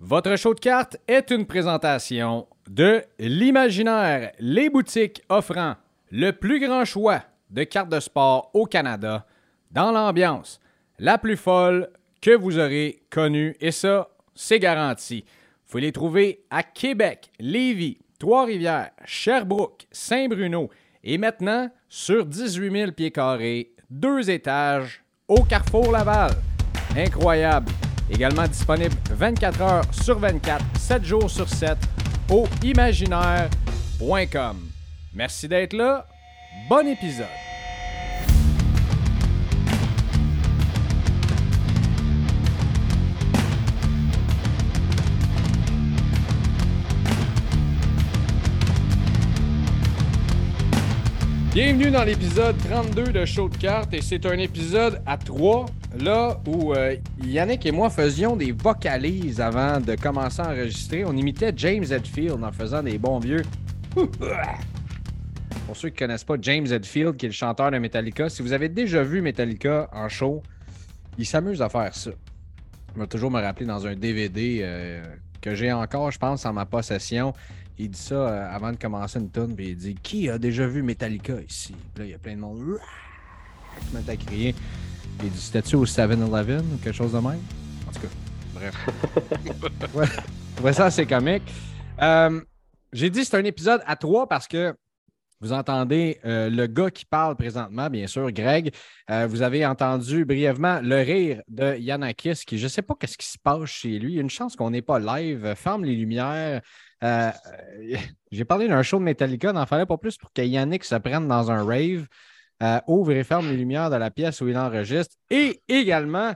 Votre show de cartes est une présentation de l'Imaginaire, les boutiques offrant le plus grand choix de cartes de sport au Canada, dans l'ambiance la plus folle que vous aurez connue, et ça, c'est garanti. Vous pouvez les trouver à Québec, Lévis, Trois-Rivières, Sherbrooke, Saint-Bruno et maintenant sur 18 000 pieds carrés, deux étages au Carrefour Laval. Incroyable! Également disponible 24 heures sur 24, 7 jours sur 7 au imaginaire.com. Merci d'être là. Bon épisode. Bienvenue dans l'épisode 32 de Show de cartes et c'est un épisode à 3, là où euh, Yannick et moi faisions des vocalises avant de commencer à enregistrer. On imitait James Hetfield en faisant des bons vieux. Pour ceux qui ne connaissent pas James Hetfield, qui est le chanteur de Metallica, si vous avez déjà vu Metallica en show, il s'amuse à faire ça. Je vais toujours me rappeler dans un DVD euh, que j'ai encore, je pense, en ma possession. Il dit ça euh, avant de commencer une tune, puis il dit Qui a déjà vu Metallica ici? Puis Là, il y a plein de monde qui met à crier. Il dit C'était-tu au 7-Eleven ou quelque chose de même? En tout cas, bref. ouais, je trouvais ça assez comique. Euh, J'ai dit c'est un épisode à trois parce que vous entendez euh, le gars qui parle présentement, bien sûr, Greg. Euh, vous avez entendu brièvement le rire de Yanakis, qui je ne sais pas qu'est-ce qui se passe chez lui. Il y a une chance qu'on n'est pas live. Ferme les lumières. Euh, J'ai parlé d'un show de Metallica, n'en fallait pas plus pour que Yannick se prenne dans un rave. Euh, ouvre et ferme les lumières de la pièce où il enregistre. Et également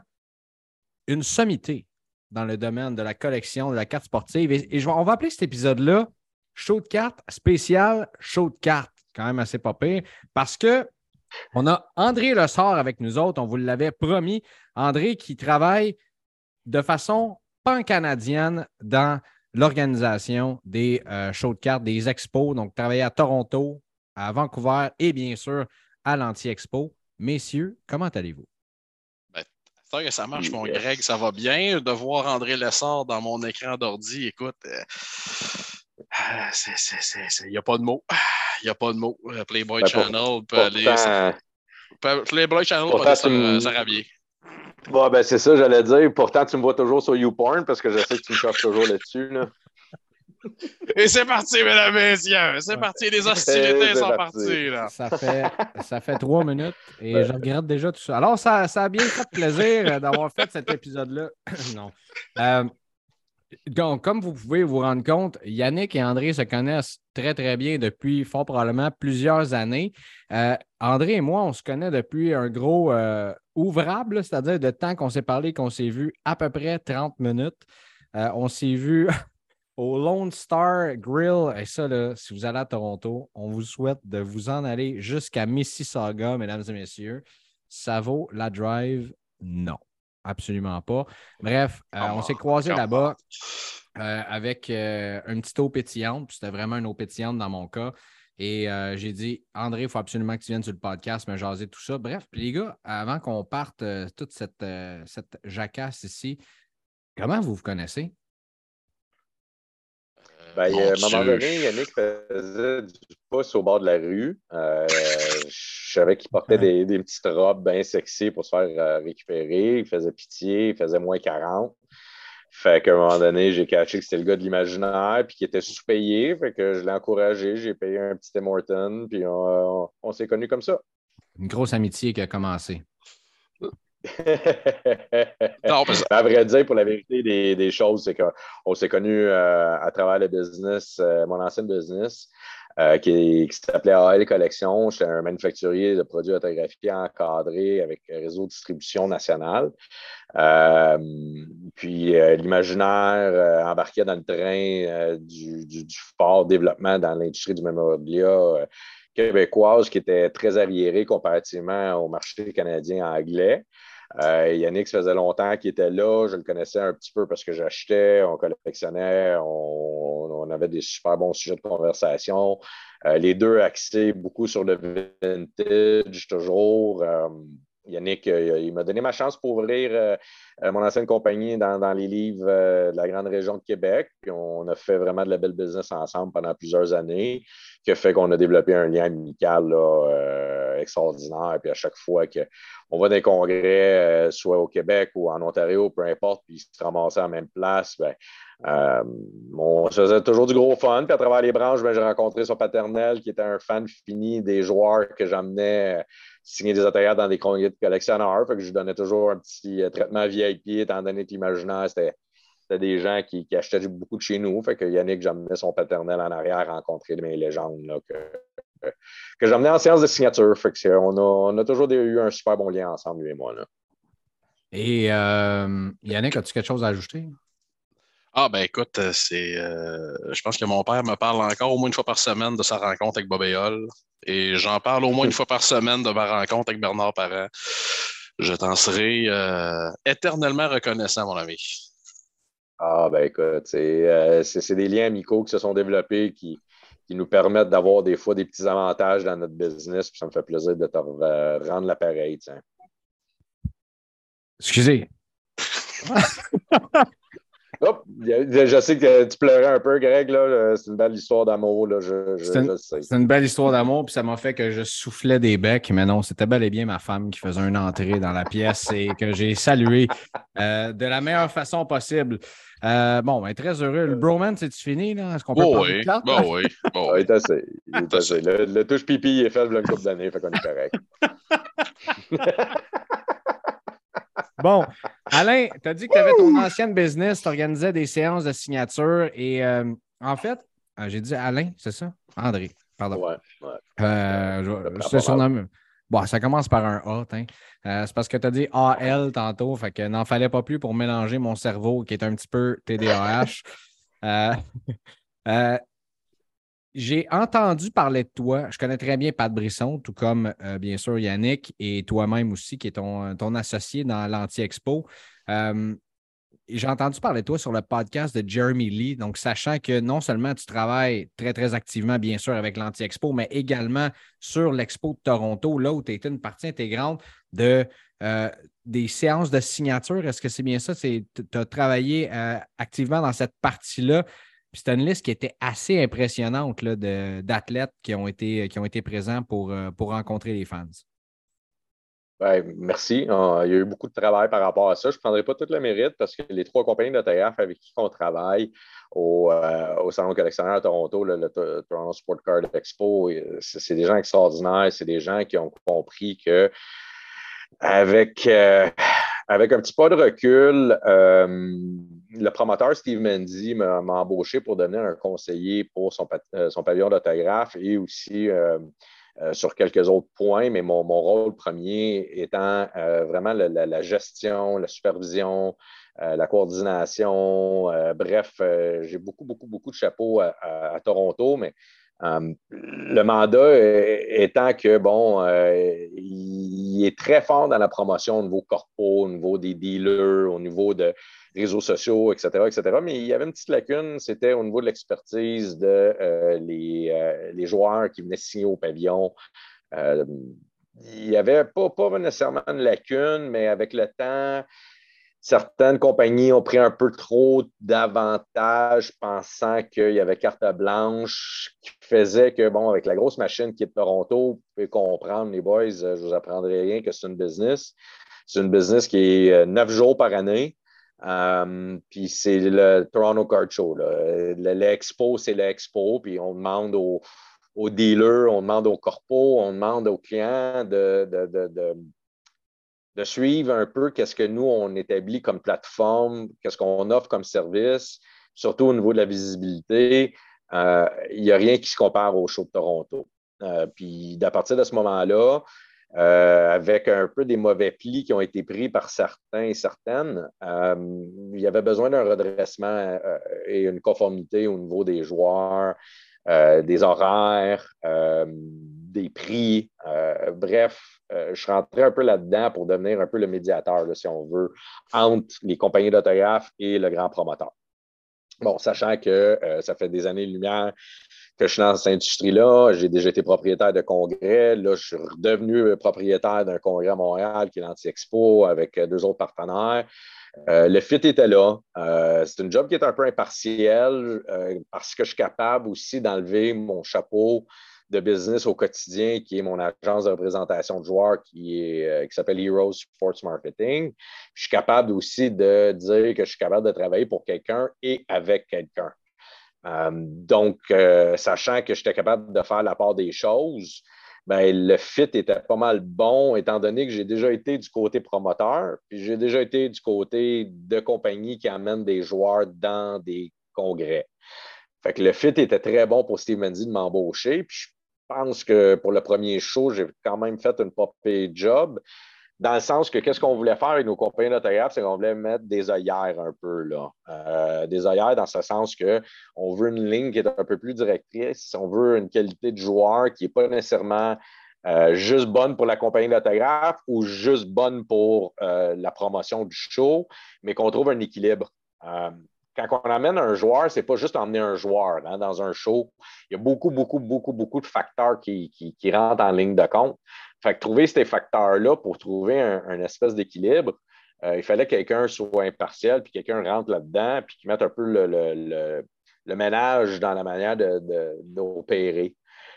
une sommité dans le domaine de la collection de la carte sportive. Et, on va appeler cet épisode-là Show de cartes spécial Show de cartes. Quand même assez pas. Parce que on a André Lessard avec nous autres, on vous l'avait promis. André qui travaille de façon pan-canadienne dans l'organisation des euh, shows de cartes, des expos. Donc, travailler à Toronto, à Vancouver et bien sûr à l'Anti-Expo. Messieurs, comment allez-vous? C'est sûr que ça marche, mon. Greg, ça va bien. De voir André Lessard dans mon écran d'ordi, écoute, euh, ah, il n'y a pas de mots. Il n'y a pas de mots. Euh, Playboy Ben, pour- Channel peut aller. Playboy Channel peut aller s'arrabier. Bon, ben, c'est ça, j'allais dire. Pourtant, tu me vois toujours sur YouPorn parce que je sais que tu me cherches toujours là-dessus. Là. Et c'est parti, mesdames et messieurs. C'est Ouais. parti. Les hostilités C'est sont parti. parties. Là. Ça fait, ça fait trois minutes et Ben. je regrette déjà tout ça. Alors, ça, ça a bien fait plaisir euh, d'avoir fait cet épisode-là. non. Euh, donc, comme vous pouvez vous rendre compte, Yannick et André se connaissent très, très bien depuis fort probablement plusieurs années. Euh, André et moi, on se connaît depuis un gros euh, ouvrable, c'est-à-dire de temps qu'on s'est parlé, qu'on s'est vu à peu près 30 minutes. Euh, on s'est vu au Lone Star Grill. Et ça, là, si vous allez à Toronto, on vous souhaite de vous en aller jusqu'à Mississauga, mesdames et messieurs. Ça vaut la drive? Non, absolument pas. Bref, euh, on s'est croisés là-bas euh, avec euh, une petite eau pétillante. C'était vraiment une eau pétillante dans mon cas. Et euh, j'ai dit, André, il faut absolument que tu viennes sur le podcast, me jaser tout ça. Bref, les gars, avant qu'on parte toute cette, cette jacasse ici, comment vous vous connaissez? Ben, a- à un moment donné, Yannick faisait du pouce au bord de la rue. Euh, je savais qu'il portait des, des petites robes bien sexy pour se faire euh, récupérer. Il faisait pitié, il faisait moins 40. Fait qu'à un moment donné, j'ai caché que c'était le gars de l'imaginaire puis qu'il était sous-payé. Fait que je l'ai encouragé, j'ai payé un petit Tim Horton, puis on, on- on s'est connus comme ça. Une grosse amitié qui a commencé. Non, parce- À vrai dire, pour la vérité des, choses, c'est qu'on s'est connus euh, à travers le business, euh, mon ancien business, euh, qui, s'appelait AL Collection. J'étais un manufacturier de produits autographiés encadrés avec un réseau de distribution national. Euh, puis l'imaginaire embarquait dans le train du, fort développement dans l'industrie du mémorabilia euh, québécoise qui était très arriérée comparativement au marché canadien anglais. Euh, Yannick, ça faisait longtemps qu'il était là. Je le connaissais un petit peu parce que j'achetais, on collectionnait, on, avait des super bons sujets de conversation. Euh, les deux axés beaucoup sur le vintage, toujours. Euh, Yannick, il m'a donné ma chance pour ouvrir mon ancienne compagnie dans, les livres de la grande région de Québec. on a fait vraiment de la belle business ensemble pendant plusieurs années, qui a fait qu'on a développé un lien amical extraordinaire. Puis à chaque fois qu'on va dans des congrès, soit au Québec ou en Ontario, peu importe, puis se ramasser en même place, ben, euh, on faisait toujours du gros fun. Puis à travers les branches, ben, j'ai rencontré son paternel qui était un fan fini des joueurs que j'amenais signer des ateliers dans des congrès de collectionneurs. Fait que je lui donnais toujours un petit euh, traitement VIP, étant donné que l'imaginaire, c'était des gens qui, achetaient beaucoup de chez nous. Fait que Yannick, j'amenais son paternel en arrière rencontrer mes légendes que, que j'amenais en séance de signature. Fait que on, a, toujours eu un super bon lien ensemble, lui et moi. Là. Et euh, Yannick, as-tu quelque chose à ajouter? Ah, ben écoute, euh, c'est. Euh, je pense que mon père me parle encore au moins une fois par semaine de sa rencontre avec Bob Et j'en parle au moins une fois par semaine de ma rencontre avec Bernard Parent. Je t'en serai euh, éternellement reconnaissant, mon ami. Ah, ben écoute, c'est des liens amicaux qui se sont développés qui, qui nous permettent d'avoir des fois des petits avantages dans notre business. Puis ça me fait plaisir de te rendre l'appareil. Excusez. je sais que tu pleurais un peu, Greg. C'est une belle histoire d'amour. C'est une, belle histoire d'amour, puis ça m'a fait que je soufflais des becs, mais non, c'était bel et bien ma femme qui faisait une entrée dans la pièce et que j'ai salué euh, de la meilleure façon possible. Euh, bon, ben, très heureux. Le bromance, c'est-tu fini? Est-ce qu'on peut oh oui. Bon, oui. il est assez. Le, touche pipi est fait le une couple d'années, fait qu'on est correct. Bon, Alain, tu as dit que tu avais ton ancienne business, tu organisais des séances de signature et euh, en fait, euh, j'ai dit Alain, c'est ça? André, pardon. Ouais, ouais. Euh, bon, ça commence par un A, c'est parce que tu as dit AL tantôt, fait que n'en fallait pas plus pour mélanger mon cerveau qui est un petit peu TDAH. J'ai entendu parler de toi. Je connais très bien Pat Brisson, tout comme euh, bien sûr Yannick et toi-même aussi, qui est ton, ton associé dans l'Anti-Expo. Euh, j'ai entendu parler de toi sur le podcast de Jeremy Lee. Donc, sachant que non seulement tu travailles très, très activement, bien sûr, avec l'Anti-Expo, mais également sur l'Expo de Toronto, là où tu été une partie intégrante de, euh, des séances de signature. Est-ce que c'est bien ça? Tu as travaillé activement dans cette partie-là c'était une liste qui était assez impressionnante d'athlètes qui, ont été, qui ont été présents pour, euh, pour rencontrer les fans. Ben, merci. Ah, il y a eu beaucoup de travail par rapport à ça. Je ne prendrai pas tout le mérite parce que les trois compagnies d'autographes avec qui on travaille au, euh, Salon collectionneur à Toronto, le, Toronto Sport Card Expo, euh, c'est des gens extraordinaires. C'est des gens qui ont compris que avec, avec un petit pas de recul, le promoteur Steve Mendy m'a embauché pour devenir un conseiller pour son, euh, pavillon d'autographe et aussi euh, euh, sur quelques autres points, mais mon, rôle premier étant vraiment la, gestion, la supervision, la coordination. bref, j'ai beaucoup, beaucoup, beaucoup de chapeaux à, Toronto, mais le mandat étant que, bon, il est très fort dans la promotion au niveau corpo, au niveau des dealers, au niveau de, réseaux sociaux, etc., etc. Mais il y avait une petite lacune, c'était au niveau de l'expertise de euh, euh, les, joueurs qui venaient signer au pavillon. Euh, il n'y avait pas, pas nécessairement une lacune, mais avec le temps, certaines compagnies ont pris un peu trop d'avantages pensant qu'il y avait carte blanche qui faisait que, bon, avec la grosse machine qui est de Toronto, vous pouvez comprendre, les boys, je ne vous apprendrai rien que c'est une business. C'est une business qui est neuf jours par année. Euh, puis c'est le Toronto Card Show. L'expo, c'est l'expo. Puis on demande aux, dealers, on demande aux corpos, on demande aux clients de, suivre un peu qu'est-ce que nous, on établit comme plateforme, qu'est-ce qu'on offre comme service, surtout au niveau de la visibilité. Euh, il n'y a rien qui se compare au show de Toronto. Euh, puis à partir de ce moment-là, euh, avec un peu des mauvais plis qui ont été pris par certains et certaines. Il y avait besoin d'un redressement et une conformité au niveau des joueurs, des horaires, des prix. bref, je suis rentré un peu là-dedans pour devenir un peu le médiateur, si on veut, entre les compagnies d'autographes et le grand promoteur. Bon, sachant que ça fait des années-lumière que je suis dans cette industrie-là. J'ai déjà été propriétaire de congrès. Là, je suis redevenu propriétaire d'un congrès à Montréal qui est l'Anti-Expo avec deux autres partenaires. Euh, le fit était là. Euh, c'est une job qui est un peu impartielle euh, parce que je suis capable aussi d'enlever mon chapeau de business au quotidien, qui est mon agence de représentation de joueurs qui, qui s'appelle Heroes Sports Marketing. Je suis capable aussi de dire que je suis capable de travailler pour quelqu'un et avec quelqu'un. donc, sachant que j'étais capable de faire la part des choses, ben, le fit était pas mal bon, étant donné que j'ai déjà été du côté promoteur, puis j'ai déjà été du côté de compagnie qui amène des joueurs dans des congrès. Fait que le fit était très bon pour Steve Mendy de m'embaucher. Pense que pour le premier show, j'ai quand même fait une pop job dans le sens que qu'est-ce qu'on voulait faire avec nos compagnies d'autographes, c'est qu'on voulait mettre des œillères un peu, là. Euh, des œillères dans ce sens qu'on veut une ligne qui est un peu plus directrice, on veut une qualité de joueur qui n'est pas nécessairement euh, juste bonne pour la compagnie d'autographe ou juste bonne pour euh, la promotion du show, mais qu'on trouve un équilibre. Quand on amène un joueur, ce n'est pas juste emmener un joueur hein, dans un show. Il y a beaucoup, beaucoup, beaucoup, beaucoup de facteurs qui, rentrent en ligne de compte. Fait que trouver ces facteurs-là pour trouver un, espèce d'équilibre, euh, il fallait que quelqu'un soit impartial, puis quelqu'un rentre là-dedans, puis qu'il mette un peu le, ménage dans la manière d'opérer.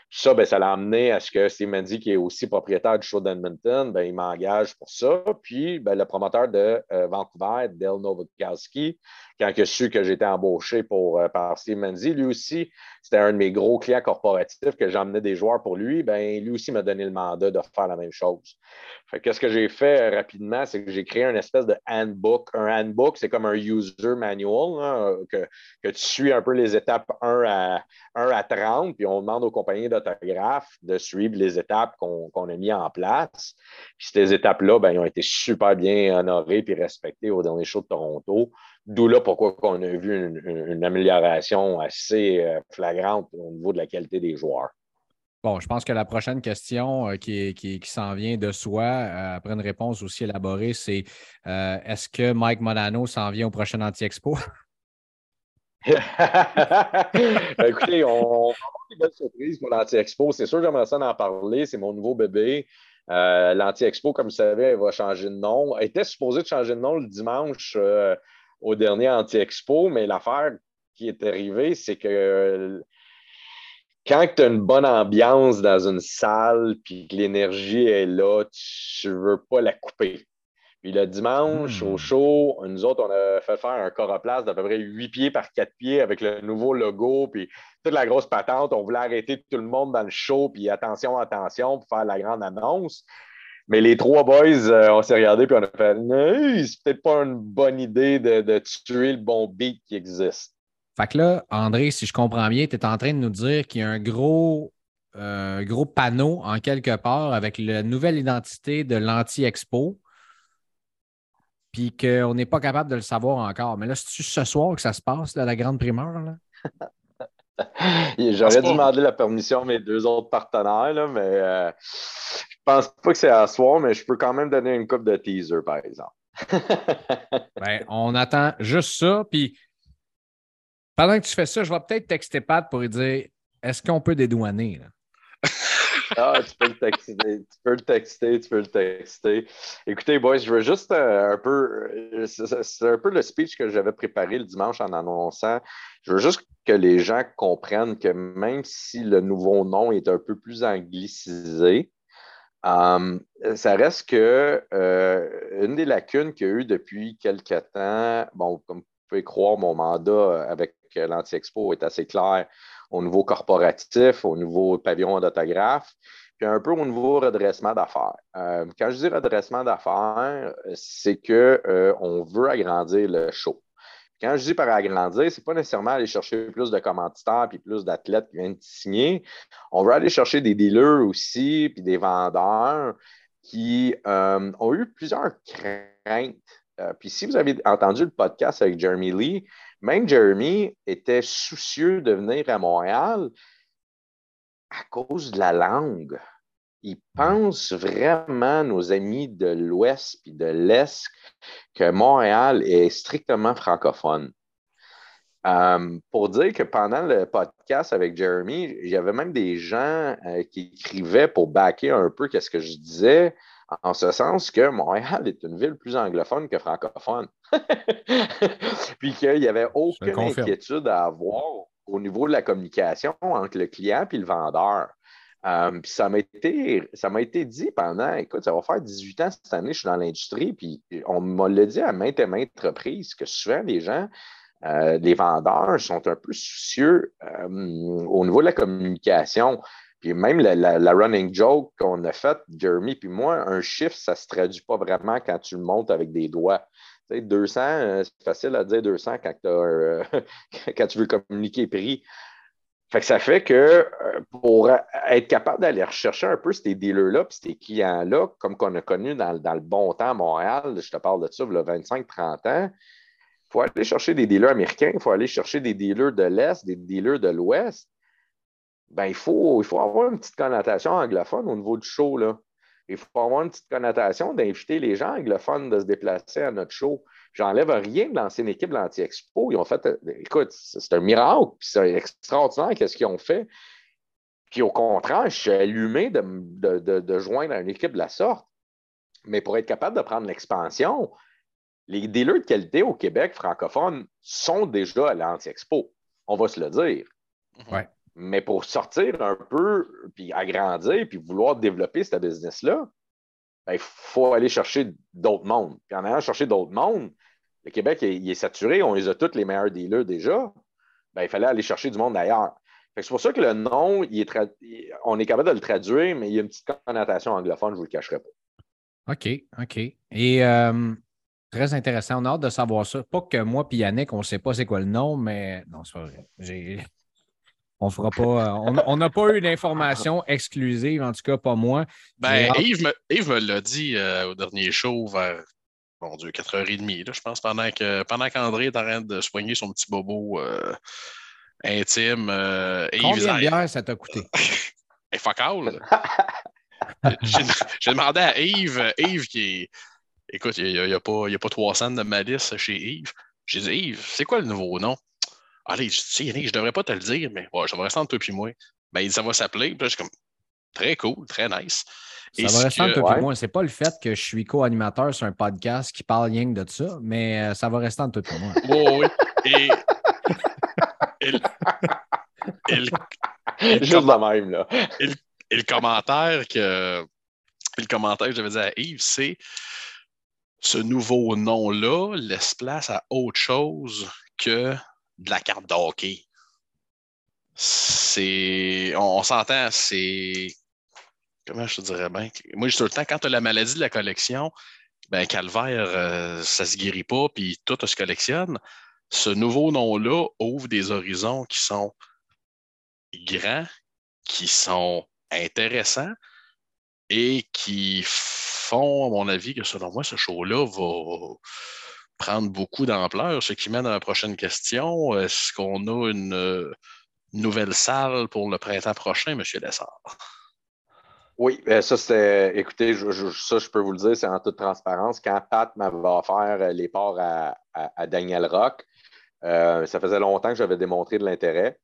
Ça, ben, ça l'a amené à ce que Steve Mendy, qui est aussi propriétaire du show d'Edmonton, ben, il m'engage pour ça. Puis ben, le promoteur de euh, Vancouver, Dale Novakowski, quand il a su que j'étais embauché pour, euh, par Steve Mendy, lui aussi, c'était un de mes gros clients corporatifs que j'emmenais des joueurs pour lui. Ben, lui aussi m'a donné le mandat de faire la même chose. Qu'est-ce que j'ai fait euh, rapidement? C'est que j'ai créé une espèce de handbook. Un handbook, c'est comme un user manual hein, que, que, tu suis un peu les étapes 1 à, 1 à 30, puis on demande aux compagnies d'autographes de suivre les étapes qu'on a mis en place. Puis ces étapes-là, ben, ont été super bien honorées et respectées au dernier show de Toronto. D'où là pourquoi on a vu une, amélioration assez euh, flagrante au niveau de la qualité des joueurs. Bon, je pense que la prochaine question euh, qui, qui, s'en vient de soi, euh, après une réponse aussi élaborée, c'est est-ce que Mike Monano s'en vient au prochain Anti-Expo? Écoutez, on, a une belle surprise pour l'Anti-Expo. C'est sûr, j'aimerais ça en parler. C'est mon nouveau bébé. L'Anti-Expo, comme vous savez, elle va changer de nom. Elle était supposée de changer de nom le dimanche au dernier anti-expo, mais l'affaire qui est arrivée, c'est que quand tu as une bonne ambiance dans une salle puis que l'énergie est là, tu ne veux pas la couper. Puis le dimanche, au hmm. show, nous autres, on a fait faire un coroplace d'à peu près 8 pieds par 4 pieds avec le nouveau logo, puis toute la grosse patente. On voulait arrêter tout le monde dans le show, puis attention, attention, pour faire la grande annonce. Mais les trois boys, euh, on s'est regardé puis on a fait c'est peut-être pas une bonne idée de, tuer le bon beat qui existe. Fait que là, André, si je comprends bien, tu es en train de nous dire qu'il y a un gros, euh, gros panneau en quelque part avec la nouvelle identité de l'anti-expo, puis qu'on n'est pas capable de le savoir encore. Mais là, c'est ce soir que ça se passe, la grande primeur? Là? J'aurais dû demander la permission à mes deux autres partenaires, là, mais euh, je pense pas que c'est à soir, mais je peux quand même donner une coupe de teaser, par exemple. ben, on attend juste ça. Puis pendant que tu fais ça, je vais peut-être texter Pat pour lui dire est-ce qu'on peut dédouaner? ah, tu peux le texter, tu peux le texter, tu peux le texter. Écoutez, boys, je veux juste euh, un peu. Euh, c'est un peu le speech que j'avais préparé le dimanche en annonçant. Je veux juste que les gens comprennent que même si le nouveau nom est un peu plus anglicisé, Um, ça reste que euh, une des lacunes qu'il y a eu depuis quelque temps, bon, comme vous pouvez croire, mon mandat avec l'Anti-Expo est assez clair au niveau corporatif, au niveau pavillon d'autographe, puis un peu au niveau redressement d'affaires. Euh, quand je dis redressement d'affaires, c'est qu'on euh, veut agrandir le show. Quand je dis par agrandir, ce n'est pas nécessairement aller chercher plus de commanditaires puis plus d'athlètes qui viennent signer. On veut aller chercher des dealers aussi, puis des vendeurs qui euh, ont eu plusieurs craintes. Euh, puis si vous avez entendu le podcast avec Jeremy Lee, même Jeremy était soucieux de venir à Montréal à cause de la langue ils pensent vraiment, nos amis de l'Ouest et de l'Est, que Montréal est strictement francophone. Euh, pour dire que pendant le podcast avec Jeremy, il y avait même des gens euh, qui écrivaient pour backer un peu ce que je disais, en ce sens que Montréal est une ville plus anglophone que francophone. Puis qu'il n'y avait aucune inquiétude à avoir au niveau de la communication entre le client et le vendeur. Euh, ça m'a été, été dit pendant, écoute, ça va faire 18 ans cette année, je suis dans l'industrie, puis on m'a le dit à maintes et maintes reprises que souvent les gens, euh, les vendeurs sont un peu soucieux euh, au niveau de la communication. Puis même la, running joke qu'on a faite, Jeremy puis moi, un chiffre, ça ne se traduit pas vraiment quand tu le montes avec des doigts. Tu sais, 200, c'est facile à dire 200 quand, quand tu veux communiquer prix. Fait que ça fait que euh, pour être capable d'aller rechercher un peu ces dealers-là, puis ces clients-là, comme qu'on a connu dans, le bon temps à Montréal, je te parle de ça, il y a 25-30 ans, il faut aller chercher des dealers américains, il faut aller chercher des dealers de l'Est, des dealers de l'Ouest. Ben, il, faut, il faut avoir une petite connotation anglophone au niveau du show. Là. Il faut avoir une petite connotation d'inviter les gens anglophones de se déplacer à notre show. J'enlève rien de l'ancienne équipe de l'Anti-Expo. Ils ont fait, écoute, c'est un miracle, c'est extraordinaire qu'est-ce qu'ils ont fait. Puis au contraire, je suis allumé de, de, de, joindre une équipe de la sorte. Mais pour être capable de prendre l'expansion, les dealers de qualité au Québec francophone sont déjà à l'Anti-Expo. On va se le dire. Ouais. Mais pour sortir un peu, puis agrandir, puis vouloir développer ce business-là, ben, il faut aller chercher d'autres mondes. Puis en allant chercher d'autres mondes, le Québec il est saturé, on les a tous les meilleurs dealers déjà. Ben, il fallait aller chercher du monde ailleurs. C'est pour ça que le nom, il est on est capable de le traduire, mais il y a une petite connotation anglophone, je ne vous le cacherai pas. OK, OK. Et euh, très intéressant. On a hâte de savoir ça. Pas que moi et Yannick, on ne sait pas c'est quoi le nom, mais non, c'est pas vrai. On fera pas. Euh, on n'a pas eu d'informations exclusives, en tout cas pas moi. Ben, Yves me, l'a dit euh, au dernier show vers mon Dieu, 4h30, là, je pense, pendant que pendant qu'André est en train de soigner son petit bobo euh, intime. Combien de bières ça t'a coûté? Et fuck all. J'ai demandé à Yves, Yves qui est. Écoute, il n'y a, pas, a pas 300 de malice chez Yves. J'ai dit, Yves, c'est quoi le nouveau nom? Allez, je sais, Yannick, je devrais pas te le dire, mais ouais, ça va rester entre toi et moi. Ben, il dit, ça va s'appeler. Puis là, je suis comme, très cool, très nice. Ça va rester entre toi et moi. C'est pas le fait que je suis co-animateur sur un podcast qui parle rien que de ça, mais euh, ça va rester entre toi et moi. Oui, oui. Et. Juste la même, là. Et le, commentaire que. Le commentaire que j'avais dit à Yves, c'est ce nouveau nom-là laisse place à autre chose que de la carte de hockey. C'est. On, s'entend, c'est. Comment je te dirais bien? Moi, je tout le temps, quand tu as la maladie de la collection, ben, calvaire, euh, ça ne se guérit pas, puis tout se collectionne. Ce nouveau nom-là ouvre des horizons qui sont grands, qui sont intéressants et qui font, à mon avis, que selon moi, ce show-là va prendre beaucoup d'ampleur, ce qui mène à la prochaine question. Est-ce qu'on a une, euh, nouvelle salle pour le printemps prochain, M. Lessard? Oui, ben, ça c'était. Écoutez, ça, je peux vous le dire, c'est en toute transparence. Quand Pat m'avait offert euh, les parts à, Daniel Rock, euh, ça faisait longtemps que j'avais démontré de l'intérêt.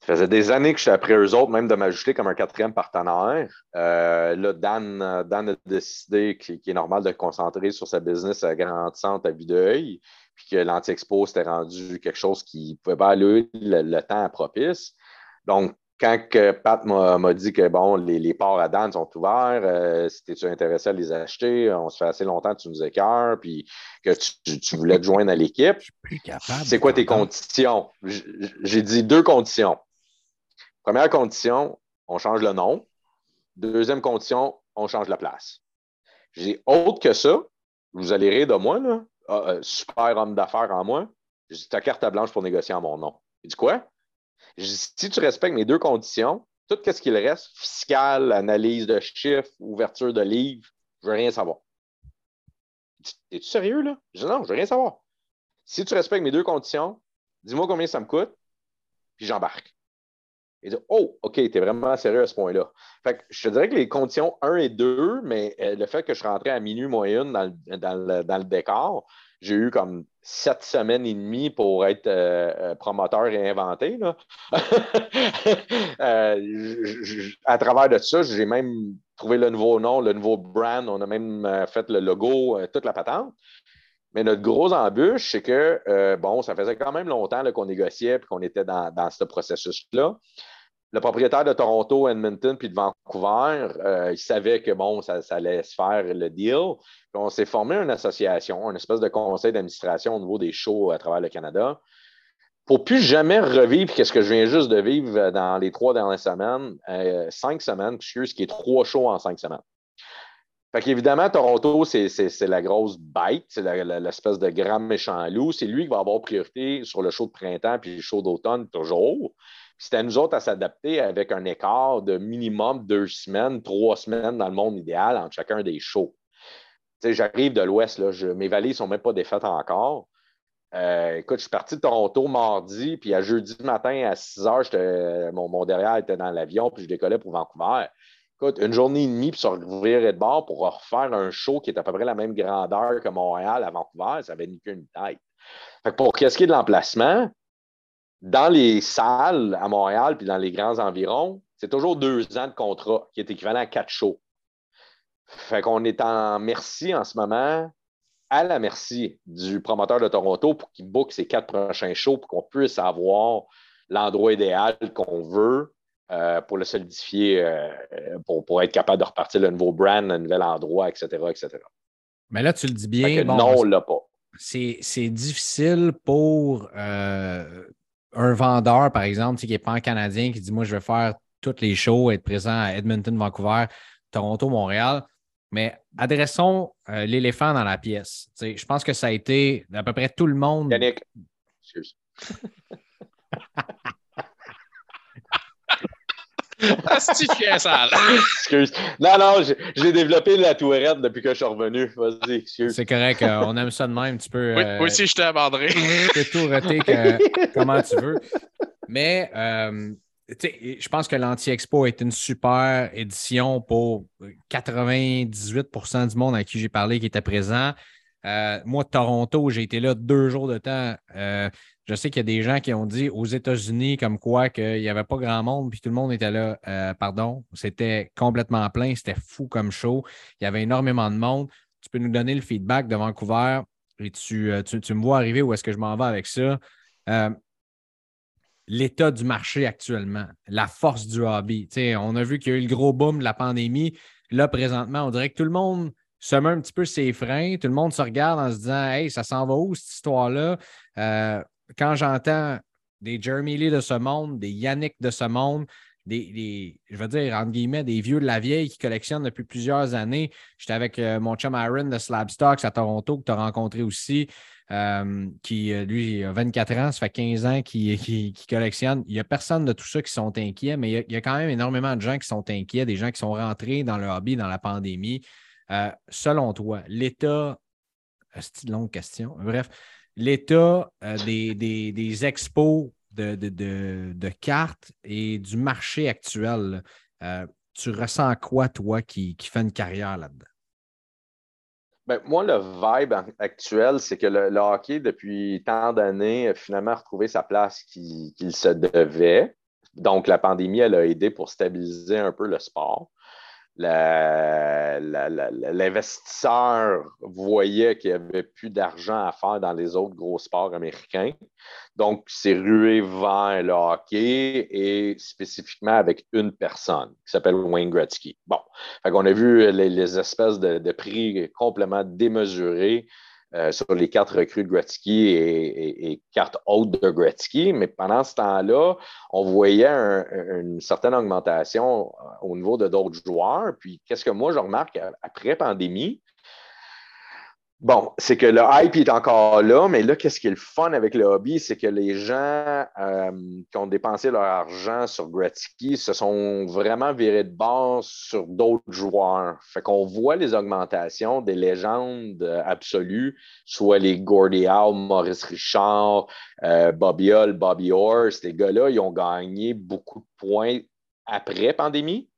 Ça faisait des années que je suis après eux autres, même de m'ajouter comme un quatrième partenaire. Euh, là, Dan, a décidé qu'il est normal de concentrer sur sa business agrandissante à vue d'œil, puis que l'Anti-Expo s'était rendu quelque chose qui pouvait pas aller le, temps propice. Donc, quand Pat m'a dit que bon, les, les ports à Dan sont ouverts, euh, si tu intéressé à les acheter, on se fait assez longtemps que tu nous écœures, puis que tu, tu voulais te joindre à l'équipe. C'est quoi tes conditions? J'ai dit deux conditions. Première condition, on change le nom. Deuxième condition, on change la place. J'ai autre que ça, vous allez rire de moi, là. Ah, euh, super homme d'affaires en moi. J'ai ta carte blanche pour négocier en mon nom. Il dit quoi? Si tu respectes mes deux conditions, tout ce qu'il reste, fiscal, analyse de chiffres, ouverture de livres, je veux rien savoir. Es-tu sérieux, là? Je dis non, je veux rien savoir. Si tu respectes mes deux conditions, dis-moi combien ça me coûte, puis j'embarque. Dit Oh, OK, tu es vraiment sérieux à ce point-là. Fait je te dirais que les conditions 1 et 2, mais euh, le fait que je rentrais à minuit moyenne dans le, décor, j'ai eu comme sept semaines et demie pour être promoteur et inventé. à travers de ça, j'ai même trouvé le nouveau nom, le nouveau brand. On a même fait le logo, toute la patente. Mais notre gros embûche, c'est que, euh, bon, ça faisait quand même longtemps qu'on négociait et qu'on était dans, ce processus-là. Le propriétaire de Toronto, Edmonton puis de Vancouver, euh, il savait que, bon, ça, allait se faire le deal. on s'est formé une association, une espèce de conseil d'administration au niveau des shows à travers le Canada pour plus jamais revivre ce que je viens juste de vivre dans les trois dernières semaines, euh, cinq semaines, ce qui est trois shows en cinq semaines. Fait qu'évidemment, Toronto, c'est la grosse bête, c'est l'espèce de grand méchant loup. C'est lui qui va avoir priorité sur le show de printemps puis le show d'automne toujours. C'est à nous autres à s'adapter avec un écart de minimum deux semaines, trois semaines dans le monde idéal entre chacun des shows. J'arrive de l'Ouest, mes vallées ne sont même pas défaites encore. Euh, écoute, je suis parti de Toronto mardi, puis à jeudi matin à 6 heures, mon, mon derrière était dans l'avion, puis je décollais pour Vancouver une journée et demie, puis se revirer de bord pour refaire un show qui est à peu près la même grandeur que Montréal à Vancouver, ça avait ni qu'une tête. pour qu'est-ce qui est de l'emplacement, dans les salles à Montréal puis dans les grands environs, c'est toujours deux ans de contrat qui est équivalent à quatre shows. Fait qu'on est en merci en ce moment, à la merci du promoteur de Toronto pour qu'il book ses quatre prochains shows pour qu'on puisse avoir l'endroit idéal qu'on veut euh, pour le solidifier, euh, pour, être capable de repartir le nouveau brand, un nouvel endroit, etc., etc. Mais là, tu le dis bien. non, on l'a pas. C'est difficile pour euh, un vendeur, par exemple, qui n'est pas un Canadien, qui dit Moi, je vais faire toutes les shows, être présent à Edmonton, Vancouver, Toronto, Montréal. Mais adressons l'éléphant dans la pièce. je pense que ça a été à peu près tout le monde. Yannick, excuse. excuse. Non, non, j'ai développé la tourette depuis que je suis revenu. Vas-y, excuse. C'est correct, euh, on aime ça de même. Tu peux. Oui, euh, moi aussi, je t'ai abandonné. tu peux tout comment tu veux. Mais euh, je pense que l'Anti-Expo est une super édition pour 98% du monde à qui j'ai parlé qui était présent. Moi, Toronto, j'ai été là deux jours de temps. Je sais qu'il y a des gens qui ont dit aux États-Unis comme quoi qu'il n'y avait pas grand monde, puis tout le monde était là. Euh, pardon, c'était complètement plein, c'était fou comme show. Il y avait énormément de monde. Tu peux nous donner le feedback de Vancouver? Et tu, euh, me vois arriver où est-ce que je m'en vais avec ça? Euh, l'état du marché actuellement, la force du hobby. on a vu qu'il y a eu le gros boom de la pandémie. Là, présentement, on dirait que tout le monde se met un petit peu ses freins. Tout le monde se regarde en se disant Hey, ça s'en va où cette histoire-là? quand j'entends des Jeremy Lee de ce monde, des Yannick de ce monde, des, je veux dire, entre guillemets, des vieux de la vieille qui collectionnent depuis plusieurs années. J'étais avec euh, mon chum Aaron de Slab Stocks à Toronto, que tu as rencontré aussi, euh, qui, euh, lui, a 24 ans, ça fait 15 ans qu'il collectionne. Il n'y a personne de tout ça qui sont inquiets, mais il y, a, quand même énormément de gens qui sont inquiets, des gens qui sont rentrés dans le hobby dans la pandémie. Selon toi, l'État, c'est une longue question, bref, l'état euh, des, expos de, cartes et du marché actuel. Euh, tu ressens quoi, toi, qui, qui fait une carrière là-dedans? Ben, moi, le vibe actuel, c'est que le, hockey, depuis tant d'années, a finalement retrouvé sa place qu'il se devait. Donc, la pandémie, elle a aidé pour stabiliser un peu le sport l'investisseur voyait qu'il n'y avait plus d'argent à faire dans les autres gros sports américains. Donc, c'est rué vers le hockey et spécifiquement avec une personne qui s'appelle Wayne Gretzky. Bon, on a vu les, espèces de, de, prix complètement démesurés euh, sur les cartes recrues de Gretzky et, cartes hautes de Gretzky. Mais pendant ce temps-là, on voyait une certaine augmentation euh, au niveau de d'autres joueurs. Puis, qu'est-ce que moi, je remarque après pandémie? Bon, c'est que le hype est encore là, mais là, qu'est-ce qui est le fun avec le hobby? C'est que les gens euh, qui ont dépensé leur argent sur Gretzky se sont vraiment virés de base sur d'autres joueurs. Fait qu'on voit les augmentations des légendes absolues, soit les Gordie Howe, Maurice Richard, euh, Bobby Hull, Bobby Orr. Ces gars-là, ils ont gagné beaucoup de points après pandémie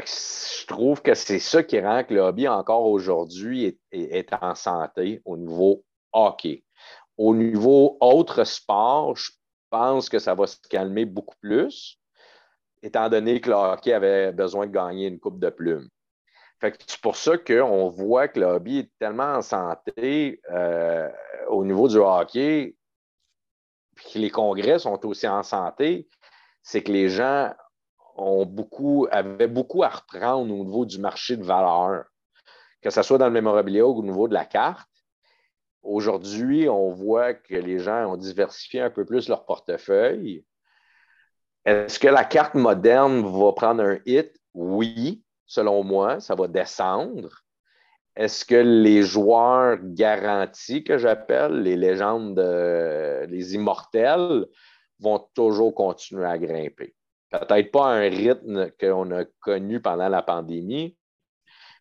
je trouve que c'est ça qui rend que le hobby encore aujourd'hui est, en santé au niveau hockey. Au niveau autre sport, je pense que ça va se calmer beaucoup plus, étant donné que le hockey avait besoin de gagner une coupe de plumes. c'est pour ça qu'on voit que le hobby est tellement en santé euh, au niveau du hockey, puis que les congrès sont aussi en santé, c'est que les gens ont beaucoup, avaient beaucoup à reprendre au niveau du marché de valeur, que ce soit dans le mémorabilia ou au niveau de la carte. Aujourd'hui, on voit que les gens ont diversifié un peu plus leur portefeuille. Est-ce que la carte moderne va prendre un hit? Oui, selon moi, ça va descendre. Est-ce que les joueurs garantis, que j'appelle, les légendes, les immortels, vont toujours continuer à grimper? Peut-être pas un rythme qu'on a connu pendant la pandémie,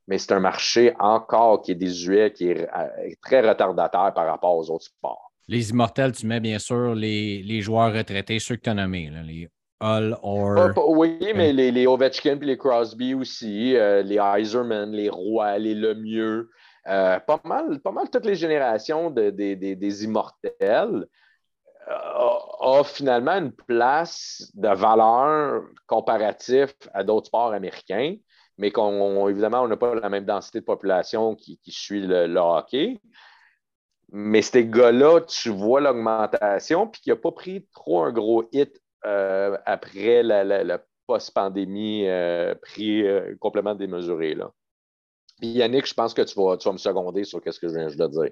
mais c'est un marché encore qui est désuet, qui est très retardataire par rapport aux autres sports. Les immortels, tu mets bien sûr les, joueurs retraités, ceux que tu as nommés, les All or. oui, mais les, les Ovechkin et les Crosby aussi, euh, les Iserman, les Roy, les Lemieux, euh, pas, mal, pas mal toutes les générations des immortels a, finalement une place de valeur comparatif à d'autres sports américains, mais qu'on, évidemment, on n'a pas la même densité de population qui, suit le, hockey. Mais ces gars-là, tu vois l'augmentation, puis qui n'a pas pris trop un gros hit euh, après la, post-pandémie euh, pris euh, complètement démesuré. Yannick, je pense que tu vas, tu vas me seconder sur ce que je viens de dire.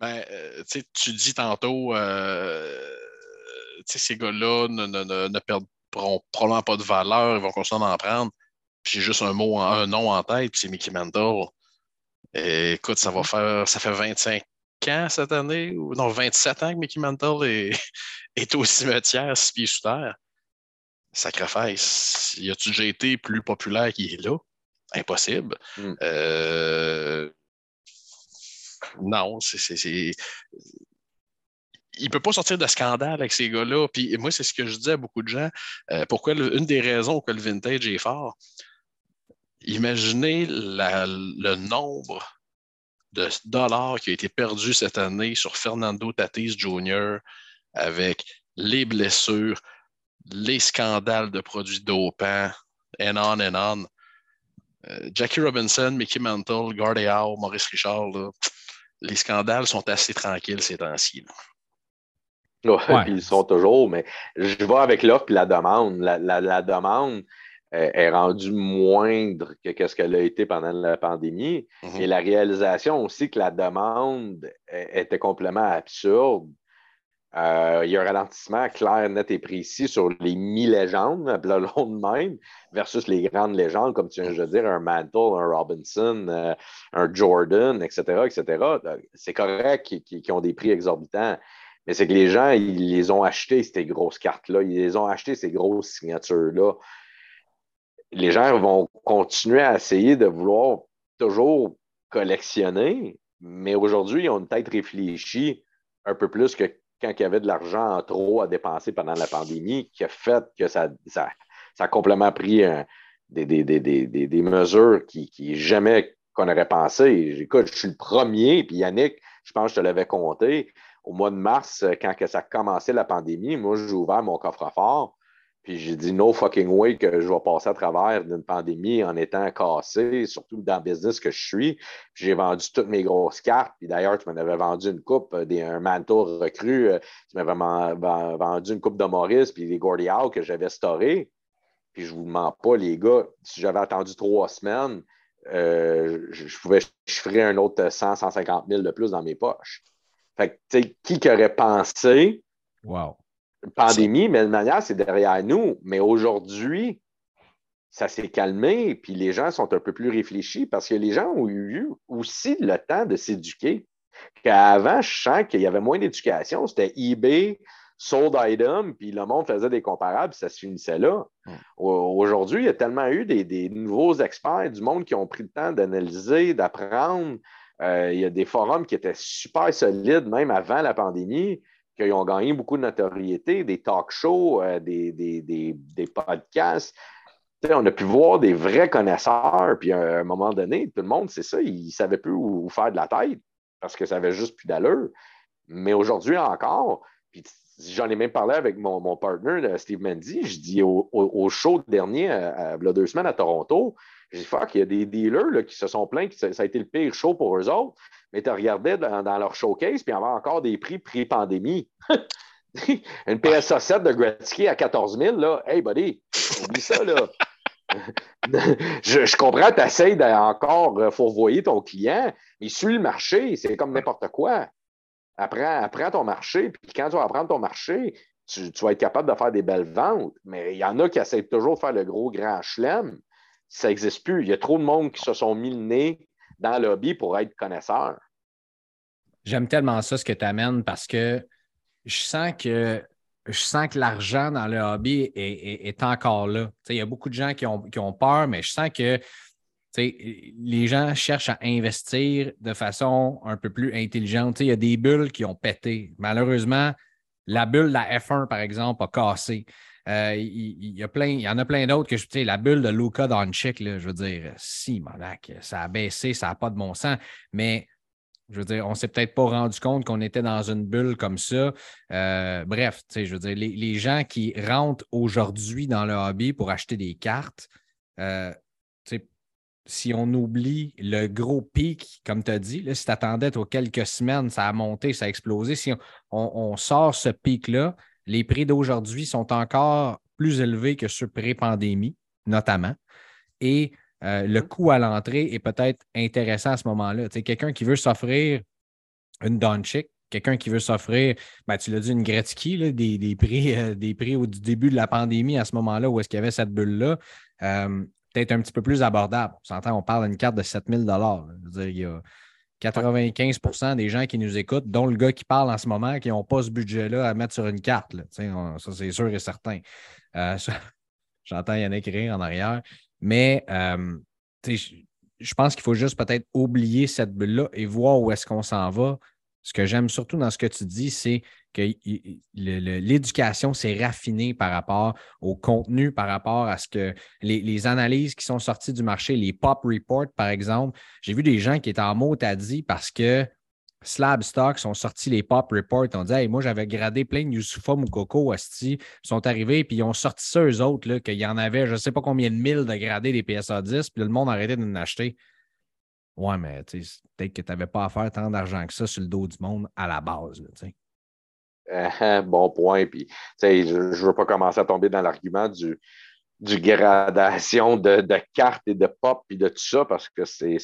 Ben, euh, tu dis tantôt, euh, ces gars-là ne, ne, ne, perdront probablement pas de valeur, ils vont continuer d'en prendre. Puis j'ai juste un mot, un nom en tête, puis c'est Mickey Mantle. écoute, ça va mm-hmm. faire, ça fait 25 ans cette année, ou non, 27 ans que Mickey Mantle est, est au cimetière, six pieds sous terre. Sacrifice. Y a-tu déjà été plus populaire qu'il est là? Impossible. Mm. Euh, non, c'est. Il ne peut pas sortir de scandale avec ces gars-là. Puis moi, c'est ce que je dis à beaucoup de gens. Euh, pourquoi une des raisons que le vintage est fort, imaginez le nombre de dollars qui a été perdu cette année sur Fernando Tatis Jr. avec les blessures, les scandales de produits dopants, and on and on. Euh, Jackie Robinson, Mickey Mantle, Gordie Howe, Maurice Richard, les scandales sont assez tranquilles ces temps-ci. Oui, ils sont toujours, mais je vais avec l'offre et la demande. La, demande euh, est rendue moindre que ce qu'elle a été pendant la pandémie. Mm-hmm. Et la réalisation aussi que la demande était complètement absurde euh, il y a un ralentissement clair, net et précis sur les mi-légendes, appelons de même, versus les grandes légendes, comme tu viens de dire, un Mantle, un Robinson, euh, un Jordan, etc., etc. Euh, c'est correct qu'ils ont des prix exorbitants, mais c'est que les gens, ils les ont achetés, ces grosses cartes-là, ils les ont achetés, ces grosses signatures-là. Les gens vont continuer à essayer de vouloir toujours collectionner, mais aujourd'hui, ils ont une tête réfléchie un peu plus que quand il y avait de l'argent en trop à dépenser pendant la pandémie, qui a fait que ça, a complètement pris des, mesures qui, qui jamais qu'on aurait pensé. Écoute, je suis le premier, puis Yannick, je pense que je te l'avais compté, au mois de mars, quand que ça a commencé la pandémie, moi, j'ai ouvert mon coffre-fort, puis j'ai dit no fucking way que je vais passer à travers d'une pandémie en étant cassé, surtout dans le business que je suis. J'ai vendu toutes mes grosses cartes. Puis d'ailleurs, tu m'en avais vendu une coupe, euh, un manteau recru. Euh, tu m'avais vendu une coupe de Maurice, puis des Gordy Howe que j'avais storé. Puis je vous mens pas, les gars, si j'avais attendu trois semaines, euh, je, pouvais chiffrer un autre 100, 150 000 de plus dans mes poches. Fait que, tu sais, qui aurait pensé wow pandémie, mais de manière, c'est derrière nous. Mais aujourd'hui, ça s'est calmé, puis les gens sont un peu plus réfléchis parce que les gens ont eu aussi le temps de s'éduquer. Qu'avant, je sens qu'il y avait moins d'éducation. C'était eBay, sold item, puis le monde faisait des comparables, ça se finissait là. Hmm. Aujourd'hui, il y a tellement eu des, nouveaux experts du monde qui ont pris le temps d'analyser, d'apprendre. Euh, il y a des forums qui étaient super solides, même avant la pandémie qu'ils ont gagné beaucoup de notoriété, des talk shows, euh, des, des, podcasts. on a pu voir des vrais connaisseurs, puis à un moment donné, tout le monde, c'est ça, ils ne savaient plus où, faire de la tête. parce que ça avait juste plus d'allure. Mais aujourd'hui encore, j'en ai même parlé avec mon, mon partner, Steve Mendy, je dis au, show dernier, à, deux semaines à Toronto, j'ai dit, fuck, il y a des dealers qui se sont plaints que ça, a été le pire show pour eux autres, mais tu regardais dans, leur showcase, puis il y avait encore des prix pré-pandémie. Une PSA 7 de Gretzky à 14 000, là, hey buddy, oublie ça, là. je, comprends, tu essaies d'encore euh, fourvoyer ton client, mais suis le marché, c'est comme n'importe quoi. Apprends, ton marché, puis quand tu vas apprendre ton marché, tu, vas être capable de faire des belles ventes. Mais il y en a qui essaient toujours de faire le gros grand chelem. Ça n'existe plus. Il y a trop de monde qui se sont mis le nez dans le hobby pour être connaisseur. J'aime tellement ça, ce que tu amènes, parce que je sens que je sens que l'argent dans le hobby est, encore là. Il y a beaucoup de gens qui ont, peur, mais je sens que les gens cherchent à investir de façon un peu plus intelligente. Il y a des bulles qui ont pété. Malheureusement, la bulle de la F1, par exemple, a cassé. Euh, il, y y en a plein d'autres que je sais, la bulle de Luca Doncic, je veux dire, si, monac, ça a baissé, ça n'a pas de bon sens, mais je veux dire, on ne s'est peut-être pas rendu compte qu'on était dans une bulle comme ça. Euh, bref, je veux dire, les, gens qui rentrent aujourd'hui dans le hobby pour acheter des cartes, euh, si on oublie le gros pic, comme tu as dit, là, si tu attendais aux quelques semaines, ça a monté, ça a explosé. Si on, sort ce pic-là, les prix d'aujourd'hui sont encore plus élevés que ceux pré-pandémie, notamment. Et euh, le coût à l'entrée est peut-être intéressant à ce moment-là. Quelqu'un qui veut s'offrir une Donchik, quelqu'un qui veut s'offrir, ben, tu l'as dit, une Gretzky, des, prix, euh, des prix au début de la pandémie à ce moment-là où est-ce qu'il y avait cette bulle-là, euh, peut-être un petit peu plus abordable. On s'entend, on parle d'une carte de 7000 Il y a 95% des gens qui nous écoutent, dont le gars qui parle en ce moment, qui n'ont pas ce budget-là à mettre sur une carte. ça, c'est sûr et certain. J'entends Yannick rire en arrière. Mais euh, je pense qu'il faut juste peut-être oublier cette bulle-là et voir où est-ce qu'on s'en va. Ce que j'aime surtout dans ce que tu dis, c'est que l'éducation s'est raffinée par rapport au contenu, par rapport à ce que les, analyses qui sont sorties du marché, les pop reports, par exemple. J'ai vu des gens qui étaient en mot à dit parce que Slab Stocks ont sorti les pop reports. On dit hey, moi, j'avais gradé plein de Youssoufa Moukoko, Asti. Ils sont arrivés, puis ils ont sorti ça, eux autres, qu'il y en avait, je ne sais pas combien de mille de gradés des PSA 10, puis le monde a arrêté de nous acheter. Ouais, mais peut-être que tu n'avais pas à faire tant d'argent que ça sur le dos du monde à la base. Là, bon point. Puis, je ne veux pas commencer à tomber dans l'argument du, du gradation de, de, cartes et de pop et de tout ça parce que c'est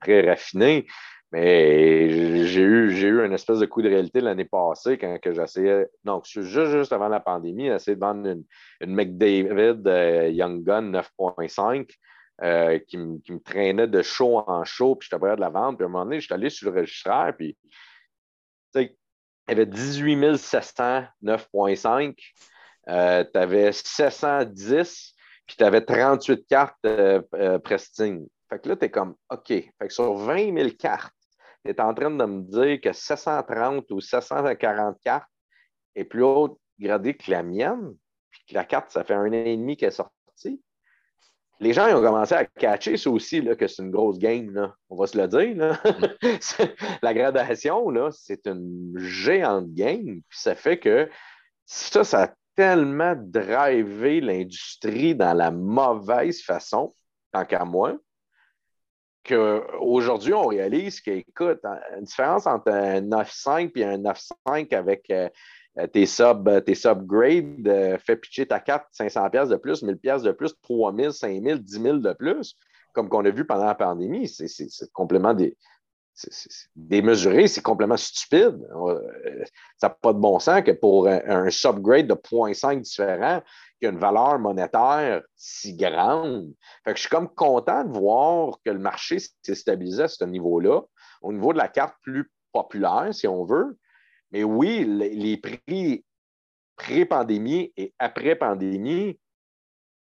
très raffiné. Mais j'ai eu, j'ai eu espèce de coup de réalité l'année passée quand j'essayais, donc juste, juste avant la pandémie, j'essayais de vendre une, une McDavid euh, Young Gun 9.5 euh, qui, me traînait de show en show, puis j'étais prêt de la vendre. Puis à un moment donné, je suis allé sur le registraire, puis il y avait 18 700 9.5, tu avais 710, puis tu avais 38 cartes euh Prestige. Fait que là, tu es comme, OK. Fait que sur 20 000 cartes, tu es en train de me dire que 730 ou 740 cartes est plus haut gradée que la mienne, puis que la carte, ça fait un an et demi qu'elle est sortie. Les gens ils ont commencé à catcher ça aussi, là, que c'est une grosse game, là. on va se le dire. La gradation, c'est une géante game. Puis ça fait que ça, ça a tellement drivé l'industrie dans la mauvaise façon, tant qu'à moi, qu'aujourd'hui, on réalise qu'écoute, une différence entre un 9.5 et un 9.5 avec euh, tes tes subgrades euh, fait pitcher ta carte 500 pièces de plus, 1000 pièces de plus, 3000, 5000, 10 000 de plus, comme qu'on a vu pendant la pandémie. C'est complètement des, démesuré, c'est complètement stupide. Euh, ça n'a pas de bon sens que pour un, subgrade de 0.5 différent, qu'il y a une valeur monétaire si grande. Je suis comme content de voir que le marché s'est stabilisé à ce niveau-là, au niveau de la carte plus populaire, si on veut. Mais oui, les prix pré-pandémie et après-pandémie,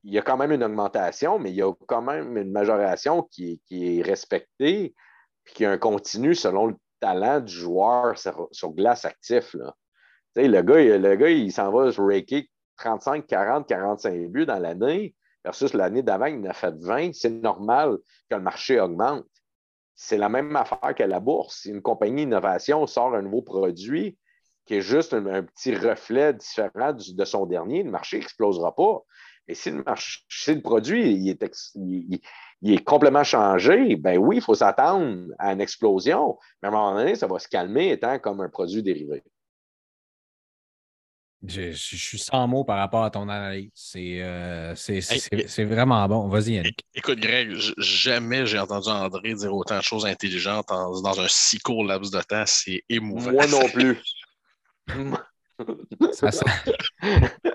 il y a quand même une augmentation, mais il y a quand même une majoration qui est respectée puis qu'il y a un continu selon le talent du joueur sur, glace actif. Là. Le gars, le gars, il s'en va raker 35, 40, 45 buts dans l'année versus l'année d'avant, il en a fait 20. C'est normal que le marché augmente. c'est la même affaire que la bourse. Si une compagnie d'innovation sort un nouveau produit qui est juste un, petit reflet différent de son dernier, le marché n'explosera pas. Et si le, marché, si le produit il est, complètement changé, ben oui, il faut s'attendre à une explosion. Mais à un moment donné, ça va se calmer étant comme un produit dérivé. Je, suis sans mots par rapport à ton analyse. C'est euh, vraiment bon. Vas-y, Yannick. Écoute, Greg, jamais j'ai entendu André dire autant de choses intelligentes dans un si court laps de temps. C'est émouvant. Moi non plus. ça,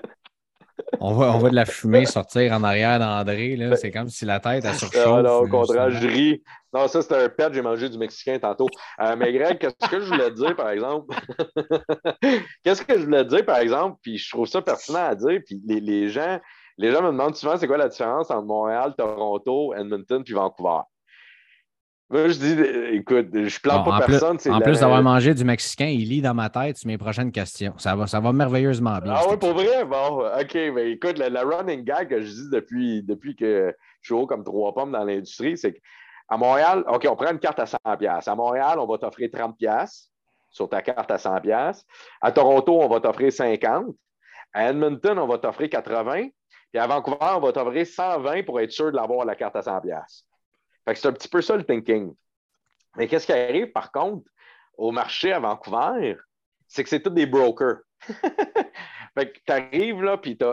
on, voit, on voit de la fumée sortir en arrière d'André. C'est comme si la tête a surchauffe. Non, au contraire, je ris. Non, ça, c'était un pet. J'ai mangé du Mexicain tantôt. Euh, mais Greg, qu'est-ce que je voulais dire, par exemple? qu'est-ce que je voulais dire, par exemple? Puis je trouve ça pertinent à dire. Puis les, les gens, les gens me demandent souvent c'est quoi la différence entre Montréal, Toronto, Edmonton puis Vancouver? Moi, je dis, écoute, je plante pas personne. en plus d'avoir mangé du Mexicain, il lit dans ma tête mes prochaines questions. Ça va, ça va merveilleusement bien. Ah oui, pour vrai? Bon, OK. Mais écoute, le, running gag que je dis depuis, depuis que je suis haut comme trois pommes dans l'industrie, c'est qu'à Montréal, OK, on prend une carte à 100 À Montréal, on va t'offrir 30 sur ta carte à 100 À Toronto, on va t'offrir 50 À Edmonton, on va t'offrir 80 Puis à Vancouver, on va t'offrir 120 pour être sûr de l'avoir la carte à 100 c'est un petit peu ça le thinking. Mais qu'est-ce qui arrive, par contre, au marché à Vancouver, c'est que c'est tous des brokers. fait que tu arrives là, puis tu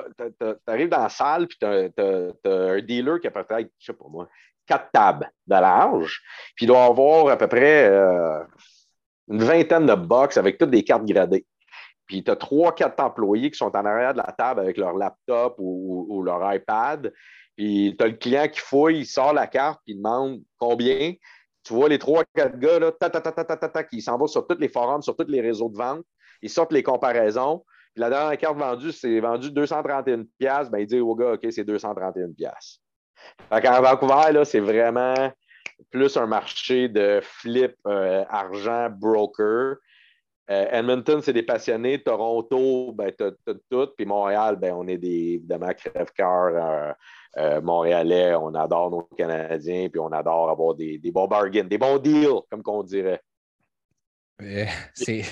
arrives dans la salle, puis tu as, un dealer qui a peut-être, je sais pas moi, quatre tables de large, puis il doit avoir à peu près euh, une vingtaine de box avec toutes des cartes gradées. Puis tu as trois, quatre employés qui sont en arrière de la table avec leur laptop ou leur iPad, puis tu as le client qui fouille, il sort la carte, puis il demande combien. Tu vois les trois, quatre gars, là, ta, ta, ta, ta, ta, ta, qui s'en vont sur tous les forums, sur tous les réseaux de vente. Ils sortent les comparaisons. Puis la dernière carte vendue, c'est vendu 231 ben, il dit au gars, OK, c'est 231 Fait qu'en Vancouver, là, c'est vraiment plus un marché de flip, euh, argent, broker. Euh, Edmonton, c'est des passionnés. Toronto, ben, tu as, tout. Puis Montréal, ben, on est des, évidemment crève-cœur euh, euh, Montréalais. On adore nos Canadiens. Puis on adore avoir des, bons bargains, des bons deals, comme qu'on dirait. c'est,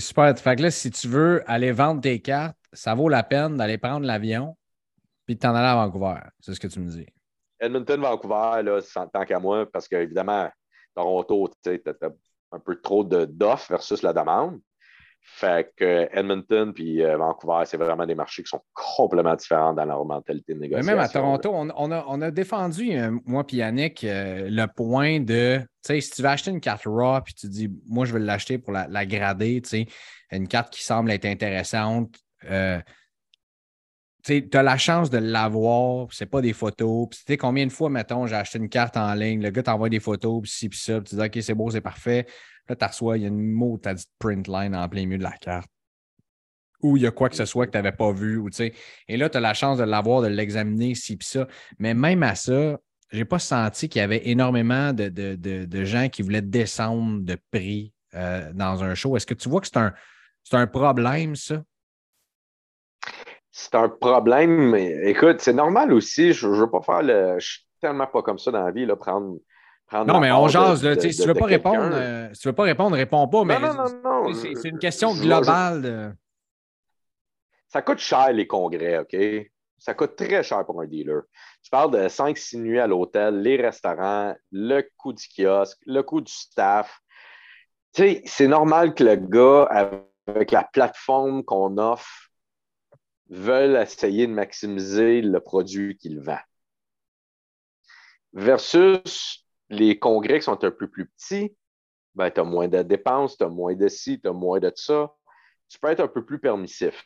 super. Fait que là, si tu veux aller vendre tes cartes, ça vaut la peine d'aller prendre l'avion puis de t'en aller à Vancouver. C'est ce que tu me dis. Edmonton, Vancouver, là, tant qu'à moi, parce qu'évidemment, Toronto, tu sais, un peu trop d'offres versus la demande. Fait que Edmonton puis euh, Vancouver, c'est vraiment des marchés qui sont complètement différents dans leur mentalité de négociation. même à Toronto, on, a, défendu, euh, moi puis Yannick, euh, le point de, tu sais, si tu veux acheter une carte RAW puis tu dis, moi, je veux l'acheter pour la, grader, tu sais, une carte qui semble être intéressante, tu as la chance de l'avoir, c'est pas des photos. tu sais, combien de fois, mettons, j'ai acheté une carte en ligne, le gars t'envoie des photos, puis ci, puis ça, puis tu dis, OK, c'est beau, c'est parfait. Là, tu reçois, il y a une mot, tu as dit print line en plein milieu de la carte. Ou il y a quoi que ce soit que tu n'avais pas vu. Ou, et là, tu as la chance de l'avoir, de l'examiner, ci, puis ça. Mais même à ça, j'ai pas senti qu'il y avait énormément de, gens qui voulaient descendre de prix euh, dans un show. Est-ce que tu vois que c'est un, un problème, ça? C'est un problème. Mais, écoute, c'est normal aussi. Je ne veux pas faire le. Je suis tellement pas comme ça dans la vie, là, prendre. prendre non, mais on jase. si tu ne veux pas répondre, euh, si tu veux pas répondre, réponds pas. Mais c'est une question globale. Ça coûte cher les congrès, OK? Ça coûte très cher pour un dealer. Tu parles de 5-6 nuits à l'hôtel, les restaurants, le coût du kiosque, le coût du staff. Tu sais, c'est normal que le gars, avec la plateforme qu'on offre, veulent essayer de maximiser le produit qu'ils vendent. Versus les congrès qui sont un peu plus petits, ben, tu as moins de dépenses, tu as moins de ci, tu as moins de ça. Tu peux être un peu plus permissif.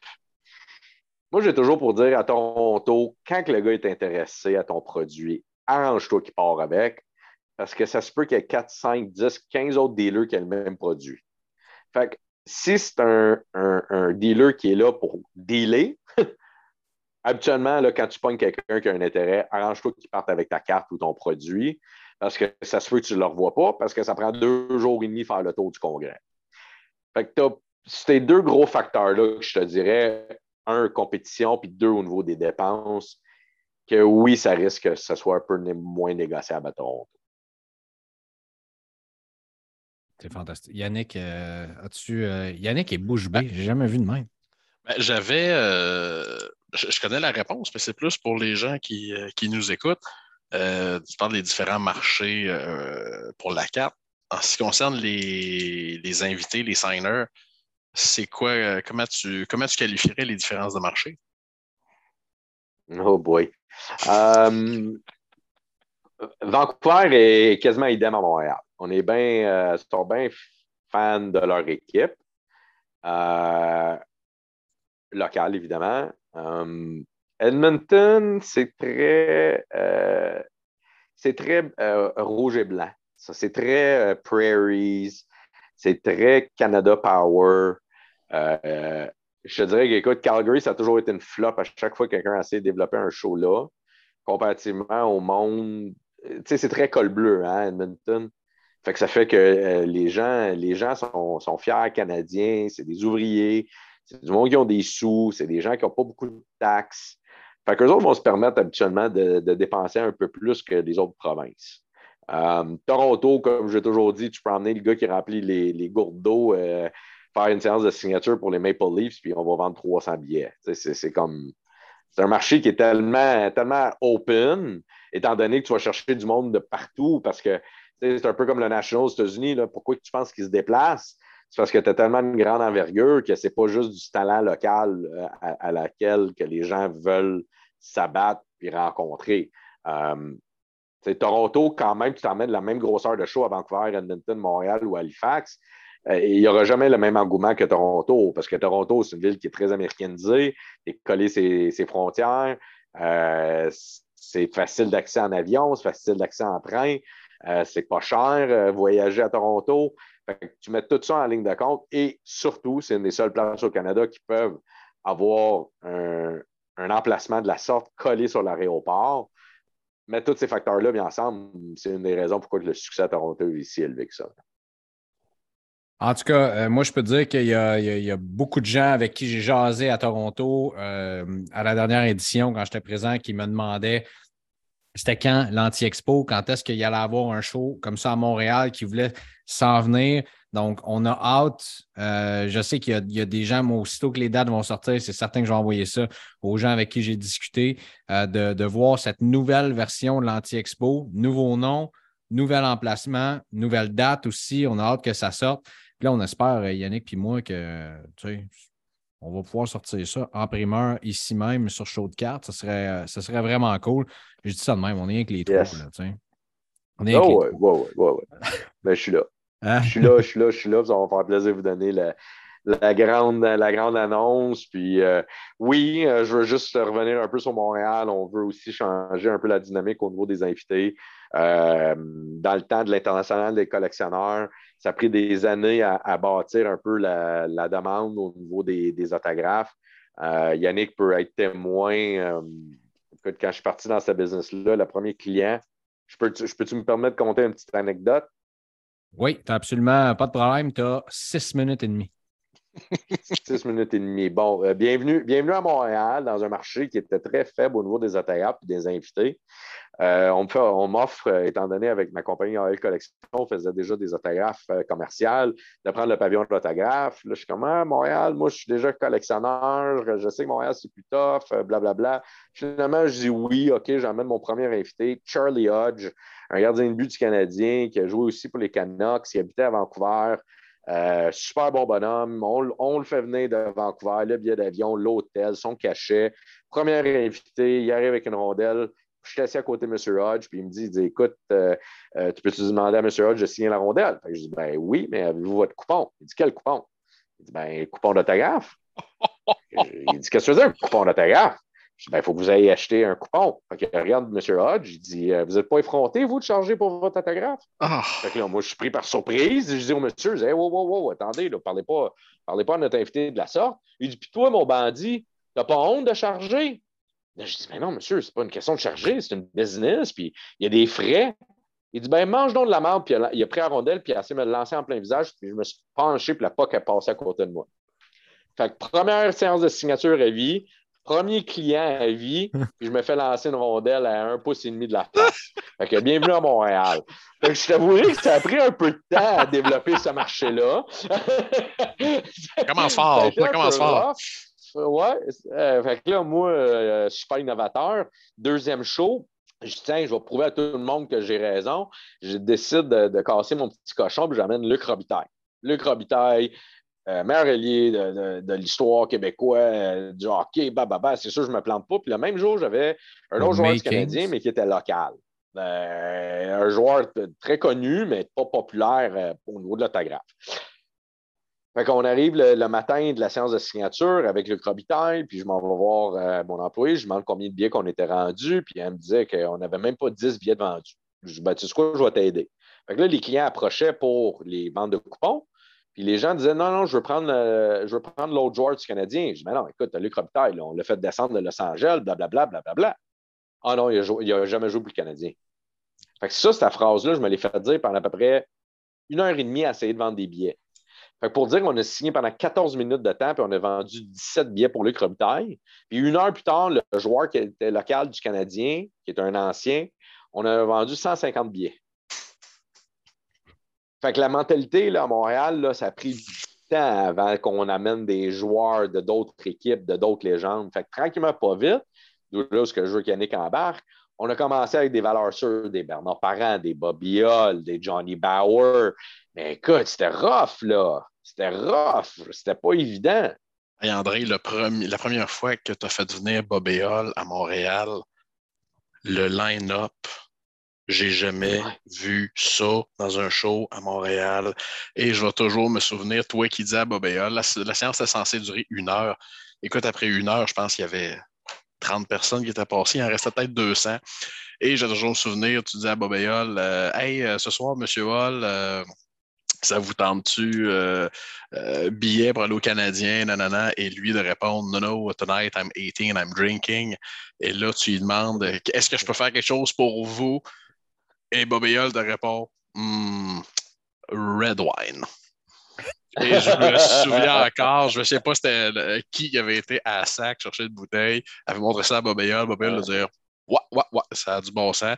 Moi, j'ai toujours pour dire à Toronto, quand le gars est intéressé à ton produit, arrange-toi qu'il part avec, parce que ça se peut qu'il y ait 4, 5, 10, 15 autres dealers qui aient le même produit. Fait que si c'est un, dealer qui est là pour dealer, habituellement, là, quand tu pognes quelqu'un qui a un intérêt, arrange-toi qu'il parte avec ta carte ou ton produit, parce que ça se fait que tu ne le revois pas, parce que ça prend deux jours et demi faire le tour du congrès. Fait que as ces deux gros facteurs-là que je te dirais, un, compétition, puis deux, au niveau des dépenses, que oui, ça risque que ce soit un peu moins négociable à Toronto. C'est fantastique. Yannick, euh, as-tu. Euh, Yannick est bouche bée. J'ai jamais vu de même. Ben, j'avais. Euh, je, connais la réponse, mais c'est plus pour les gens qui, nous écoutent. tu parles des différents marchés pour la carte. En ce qui concerne les, invités, les signers, c'est quoi, comment tu, comment tu qualifierais les différences de marché? Oh boy. Vancouver est quasiment idem à Montréal. On est bien, euh, sont bien fans de leur équipe. Euh, locale, évidemment. Euh, Edmonton, c'est très, c'est très rouge et blanc. C'est très prairies. C'est très Canada Power. je te dirais qu'écoute, Calgary, ça a toujours été une flop à chaque fois que quelqu'un a essayé de développer un show là, comparativement au monde c'est très col bleu, hein, Edmonton. Fait que ça fait que euh, les gens, les gens sont, fiers canadiens, c'est des ouvriers, c'est du monde qui ont des sous, c'est des gens qui n'ont pas beaucoup de taxes. Fait qu'eux autres vont se permettre habituellement de, dépenser un peu plus que les autres provinces. Euh, Toronto, comme j'ai toujours dit, tu peux emmener le gars qui remplit les, gourdes d'eau, euh, faire une séance de signature pour les Maple Leafs, puis on va vendre 300 billets. C'est comme. C'est un marché qui est tellement, tellement open étant donné que tu vas chercher du monde de partout parce que c'est un peu comme le National aux États-Unis. Pourquoi tu penses qu'ils se déplacent? C'est parce que tu as tellement une grande envergure que ce n'est pas juste du talent local euh, à, laquelle que les gens veulent s'abattre et rencontrer. Euh, Toronto, quand même, tu t'emmènes la même grosseur de show à Vancouver, Edmonton, Montréal ou Halifax. Euh, il n'y aura jamais le même engouement que Toronto, parce que Toronto, c'est une ville qui est très américanisée, et collée ses, ses frontières. C'est facile d'accès en avion, c'est facile d'accès en train, euh, c'est pas cher euh, voyager à Toronto. tu mets tout ça en ligne de compte et surtout, c'est une des seules places au Canada qui peuvent avoir un, emplacement de la sorte collé sur l'aéroport. Mettre tous ces facteurs-là bien ensemble, c'est une des raisons pourquoi le succès à Toronto est aussi élevé que ça. En tout cas, euh, moi, je peux dire qu'il y, a beaucoup de gens avec qui j'ai jasé à Toronto à la dernière édition, quand j'étais présent, qui me demandaient c'était quand l'Anti-Expo, quand est-ce qu'il y allait avoir un show comme ça à Montréal qui voulait s'en venir? Donc, on a hâte. Euh, je sais qu'il y, a des gens, moi, aussitôt que les dates vont sortir, c'est certain que je vais envoyer ça aux gens avec qui j'ai discuté, euh, de, voir cette nouvelle version de l'Anti-Expo, nouveau nom, nouvel emplacement, nouvelle date aussi. On a hâte que ça sorte. Puis là, on espère, Yannick puis moi, que tu sais, on va pouvoir sortir ça en primeur ici même sur Show de cartes. Ça serait, ça serait vraiment cool. Je dis ça de même, on est avec les yes. là, tu sais. On est avec oh, ouais, ouais, ouais, ouais, Mais je suis là. Hein? Je suis là, je suis là, je suis là. Ça va me faire plaisir de vous donner la, la, grande, la grande annonce. Puis euh, oui, euh, je veux juste revenir un peu sur Montréal. On veut aussi changer un peu la dynamique au niveau des invités. Euh, dans le temps de l'international des collectionneurs, ça a pris des années à, bâtir un peu la, demande au niveau des, des autographes. Yannick peut être témoin quand je suis parti dans ce business-là, le premier client, je peux-tu peux me permettre de compter une petite anecdote? Oui, tu absolument pas de problème. Tu as six minutes et demie. Six minutes et demie. Bon, euh, bienvenue, bienvenue à Montréal, dans un marché qui était très faible au niveau des autographes et des invités. Euh, on m'offre, euh, étant donné avec ma compagnie AL Collection, on faisait déjà des autographes commerciales, de prendre le pavillon de l'autographe. Là, je suis comme, ah, Montréal, moi, je suis déjà collectionneur, je sais que Montréal, c'est plus tough, blablabla. Bla, Finalement, je dis oui, OK, j'emmène mon premier invité, Charlie Hodge, un gardien de but du Canadien qui a joué aussi pour les Canucks, qui habitait à Vancouver. Euh, super bon bonhomme. On, le fait venir de Vancouver, le billet d'avion, l'hôtel, son cachet. Premier invité, il arrive avec une rondelle. Je suis assis à côté de M. Hodge, puis il me dit, écoute, euh, euh, tu peux-tu demander à M. Hodge de signer la rondelle? je dis, ben oui, mais avez-vous votre coupon? Il dit, quel coupon? Il dit, ben, coupon d'autographe. il dit, qu'est-ce que tu veux dire, coupon d'autographe? Il ben, faut que vous ayez acheté un coupon. Fait regarde M. Hodge, il dit euh, Vous n'êtes pas effronté, vous, de charger pour votre autographe? Ah. Moi, je suis pris par surprise. Je dis au monsieur je dis, wow, wow, wow, attendez, ne parlez, pas, parlez pas à notre invité de la sorte. Il dit Puis toi, mon bandit, t'as pas honte de charger? Je dis Mais non, monsieur, c'est pas une question de charger, c'est une business, puis il y a des frais. Il dit Ben, mange donc de la merde, puis il a pris la rondelle, puis il a essayé de me lancer en plein visage, puis je me suis penché, puis la POC a passé à côté de moi. Fait que première séance de signature à vie, Premier client à vie, puis je me fais lancer une rondelle à un pouce et demi de la face. Fait que bienvenue à Montréal. Fait que je t'avouerai que ça a pris un peu de temps à développer ce marché-là. Commence fort, Ça commence fort. rough. Ouais. Euh, fait que là, moi, euh, je suis pas innovateur. Deuxième show, je dis, tiens, je vais prouver à tout le monde que j'ai raison. Je décide de, de casser mon petit cochon, puis j'amène Luc Robitaille. Luc Robitaille, euh, meilleur ailier de, de- de l'histoire québécoise, euh, du hockey, bababa, c'est sûr, je ne me plante pas. Puis le même jour, j'avais un Le autre joueur du. Canadien, mais qui était local. Euh, un joueur très connu, mais pas populaire euh, au niveau de l'autographe. Fait qu'on arrive le, le matin de la séance de signature avec Luc Robitaille, puis je m'en vais voir euh, mon employé, je lui demande combien de billets qu'on était rendus, puis elle me disait qu'on n'avait même pas 10 billets de vendus. Je dis, ben, tu sais quoi, je vais t'aider. Fait que là, les clients approchaient pour les ventes de coupons, puis les gens disaient, non, non, je veux prendre, je veux prendre l'autre joueur du Canadien. Je dis, mais non, écoute, Luc Robitaille, on l'a fait descendre de Los Angeles, blablabla, blablabla. Ah non, il n'a jamais joué pour le Canadien. Fait que ça, cette phrase-là, je me l'ai fait dire pendant à peu près une heure et demie à essayer de vendre des billets. Fait que pour dire qu'on a signé pendant 14 minutes de temps, puis on a vendu 17 billets pour Luc Robitaille. Puis une heure plus tard, le joueur qui était local du Canadien, qui est un ancien, on a vendu 150 billets. Fait que la mentalité là, à Montréal, là, ça a pris du temps avant qu'on amène des joueurs de d'autres équipes, de d'autres légendes. Fait que tranquillement, pas vite, d'où là ce que je veux qu'Yannick embarque, on a commencé avec des valeurs sûres, des Bernard Parent, des Bobby Hull, des Johnny Bauer. Mais écoute, c'était rough, là. C'était rough. C'était pas évident. Hey André, la première fois que tu as fait venir Bobby Hall à Montréal, le line-up, j'ai jamais Ouais. vu ça dans un show à Montréal. Et je vais toujours me souvenir, toi qui disais à Hall, la, la séance est censée durer une heure. Écoute, après une heure, je pense qu'il y avait 30 personnes qui étaient passées, il en restait peut-être 200. Et j'ai toujours me souvenir, tu disais à euh, Hey, euh, ce soir, Monsieur Hall, euh, ça vous tente-tu euh, billet pour aller au Canadien, nanana, et lui de répondre No, no, tonight I'm eating and I'm drinking. Et là, tu lui demandes Est-ce que je peux faire quelque chose pour vous? Et Bobby Hull te répond Hmm, Red wine. Et je me souviens encore, je ne sais pas c'était le- qui avait été à sac chercher une bouteille, avait montré ça à Hull, Bobby Hull a dit Ouais, ouais, ouais, ça a du bon sens.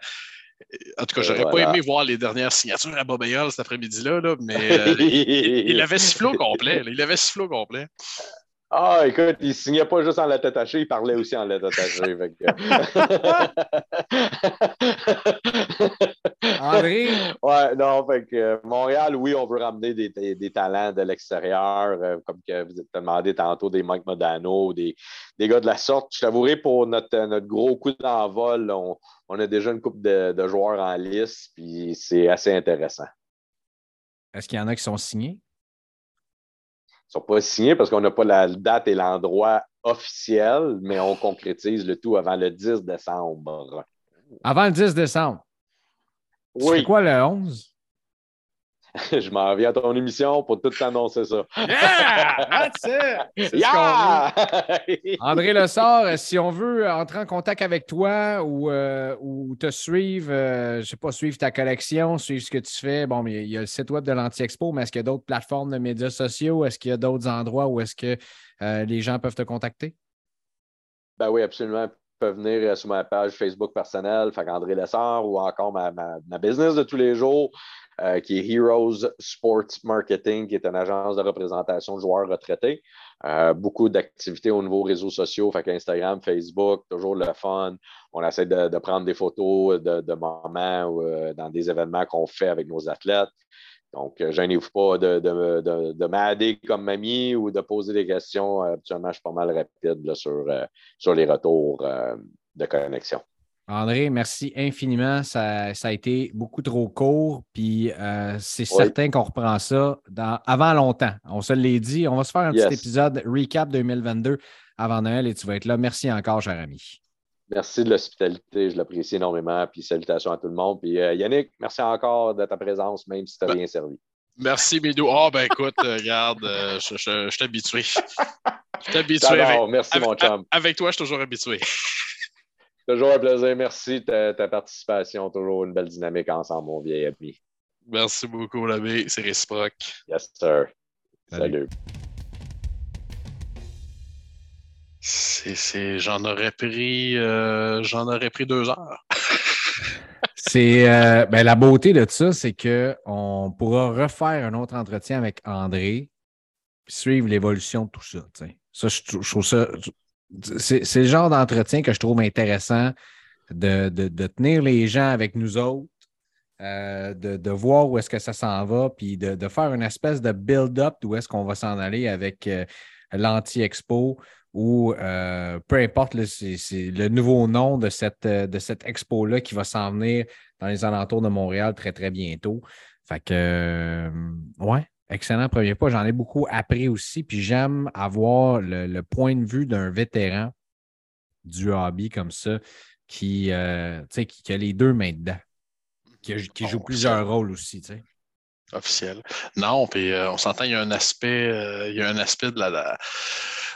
En tout cas, j'aurais voilà. pas aimé voir les dernières signatures à Hull cet après-midi-là, là, mais euh, il, il avait sifflé au complet. là. Il avait sifflé au complet. Ah, écoute, il signait pas juste en lettres attachées, il parlait aussi en lettres attachées. que- André, Ouais, non, fait que euh, Montréal, oui, on veut ramener des, des- des talents de l'extérieur, euh, comme que vous êtes demandé tantôt, des Mike Modano, des, des gars de la sorte. Je t'avouerai, pour notre, notre gros coup d'envol, on, on a déjà une couple de, de joueurs en lice, puis c'est assez intéressant. est-ce qu'il y en a qui sont signés? Ils ne sont pas signés parce qu'on n'a pas la date et l'endroit officiel, mais on concrétise le tout avant le 10 décembre. Avant le 10 décembre. C'est Oui, quoi le 11? je m'en viens à ton émission pour tout t'annoncer ça. Yeah! That's it! C'est ce qu'on veut. Yeah! André Lessard, euh, si on veut entrer en contact avec toi ou, euh, ou te suivre, euh, je ne sais pas, suivre ta collection, suivre ce que tu fais, bon, mais il y a le site web de l'Anti-Expo, mais est-ce qu'il y a d'autres plateformes de médias sociaux? Est-ce qu'il y a d'autres endroits où est-ce que euh, les gens peuvent te contacter? Ben oui, absolument. Ils peuvent venir euh, sur ma page Facebook personnelle, fait André Lessard, ou encore ma, ma- ma business de tous les jours, euh, qui est Heroes Sports Marketing, qui est une agence de représentation de joueurs retraités. Euh, beaucoup d'activités au niveau réseaux sociaux, Instagram, Facebook, toujours le fun. On essaie de, prendre des photos de, moments ou, euh, dans des événements qu'on fait avec nos athlètes. Donc, gênez-vous pas de, de, de, de m'aider comme mamie ou de poser des questions. Habituellement, je suis pas mal rapide sur, sur les retours de connexion. André, merci infiniment. Ça, ça a été beaucoup trop court. Puis euh, c'est Oui. certain qu'on reprend ça dans, avant longtemps. On se l'est dit. On va se faire un Yes. petit épisode recap 2022 avant Noël et tu vas être là. Merci encore, cher ami. Merci de l'hospitalité, je l'apprécie énormément. Puis salutations à tout le monde. Puis euh, Yannick, merci encore de ta présence, même si tu n'as Ben- rien servi. Merci, Midou. Ah, ben écoute, euh, regarde, euh, je, je, je suis habitué. Je suis habitué. T'adore. Avec, Merci, mon chum. avec toi, je suis toujours habitué. Toujours un plaisir. Merci de ta, ta participation. Toujours une belle dynamique ensemble, mon vieil ami. Merci beaucoup, l'abbé. C'est réciproque. Yes, sir. Salut. Salut. C'est c'est, j'en aurais pris euh, j'en aurais pris deux heures. c'est euh, ben, la beauté de ça, c'est qu'on pourra refaire un autre entretien avec André, suivre l'évolution de tout ça. Ça, je, trouve ça. C'est, le genre d'entretien que je trouve intéressant de, de, tenir les gens avec nous autres, euh, de, de, voir où est-ce que ça s'en va, puis de, faire une espèce de build-up d'où est-ce qu'on va s'en aller avec l'anti-expo ou euh, peu importe, c'est le nouveau nom de cette, euh, de cette expo-là qui va s'en venir dans les alentours de Montréal très, très bientôt. Fait que, euh, ouais, excellent premier pas. J'en ai beaucoup appris aussi, puis j'aime avoir le, point de vue d'un vétéran du hobby comme ça qui, qui, qui, a les deux mains dedans, qui, joue plusieurs rôles aussi. officiel. Non, puis on s'entend, il y a un aspect, il y a un aspect de la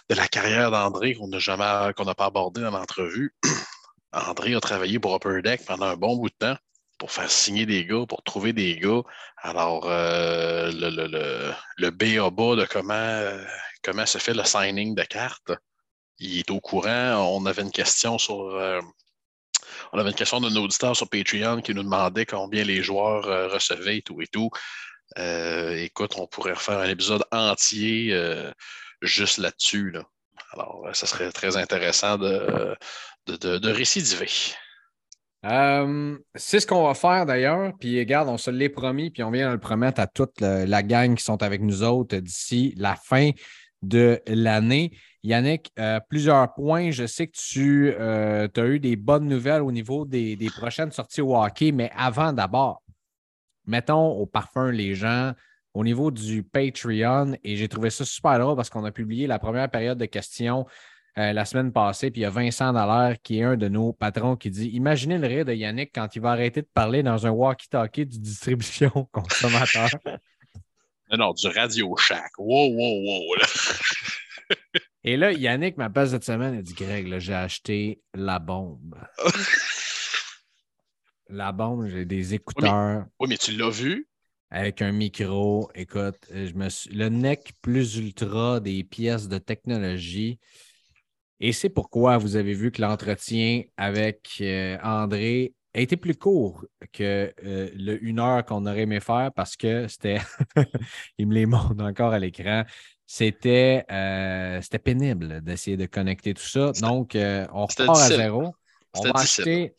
de la carrière d'André qu'on n'a jamais qu'on n'a pas abordé dans l'entrevue. André a travaillé pour Upper Deck pendant un bon bout de temps pour faire signer des gars, pour trouver des gars. Alors, euh, le, le, le, le de comment, comment se fait le signing de cartes, il est au courant. On avait une question sur. Euh, on avait une question d'un auditeur sur Patreon qui nous demandait combien les joueurs euh, recevaient et tout et tout. écoute, on pourrait refaire un épisode entier juste là-dessus. Alors, euh, ça serait très intéressant de, de, récidiver. Euh, c'est ce qu'on va faire d'ailleurs. Puis regarde, on se l'est promis, puis on vient de le promettre à toute la gang qui sont avec nous autres d'ici la fin de l'année. Yannick, euh, plusieurs points. Je sais que tu as eu des bonnes nouvelles au niveau des, des prochaines sorties au hockey, mais avant d'abord, mettons au parfum les gens au niveau du Patreon et j'ai trouvé ça super drôle parce qu'on a publié la première période de questions euh, la semaine passée. Puis il y a Vincent Dallaire qui est un de nos patrons qui dit Imaginez le rire de Yannick quand il va arrêter de parler dans un walkie-talkie de distribution consommateur. non, non, du Radio Shack. Wow, wow, wow. Et là, Yannick m'appelle cette semaine et dit Greg, j'ai acheté la bombe. la bombe, j'ai des écouteurs. oui, mais tu l'as vu? avec un micro. Écoute, je me suis... le neck plus ultra des pièces de technologie. Et c'est pourquoi vous avez vu que l'entretien avec euh, André a été plus court que euh, le une heure qu'on aurait aimé faire parce que c'était, il me les montre encore à l'écran, c'était, euh, c'était pénible d'essayer de connecter tout ça. Donc, on repart à zéro. On va acheter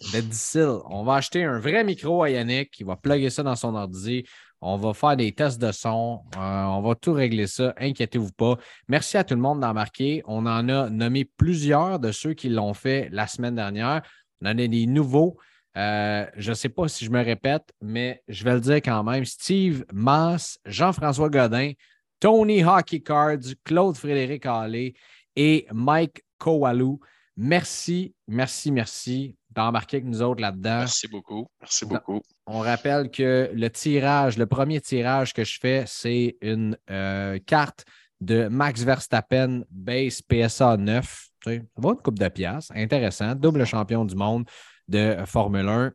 On va acheter un vrai micro à Yannick qui va plugger ça dans son ordi. On va faire des tests de son. Euh, on va tout régler ça. Inquiétez-vous pas. Merci à tout le monde d'en marquer. On en a nommé plusieurs de ceux qui l'ont fait la semaine dernière. On en a des nouveaux. Euh, je ne sais pas si je me répète, mais je vais le dire quand même. Steve Mass, Jean-François Godin, Tony Hockey Cards, Claude Frédéric Allé et Mike Kowalou. Merci, merci, merci d'embarquer avec nous autres là-dedans. Merci beaucoup. Merci beaucoup. On rappelle que le tirage, le premier tirage que je fais, c'est une euh, carte de Max Verstappen base PSA 9. Tu sais, ça va une coupe de pièces. Intéressant. Double champion du monde de Formule 1.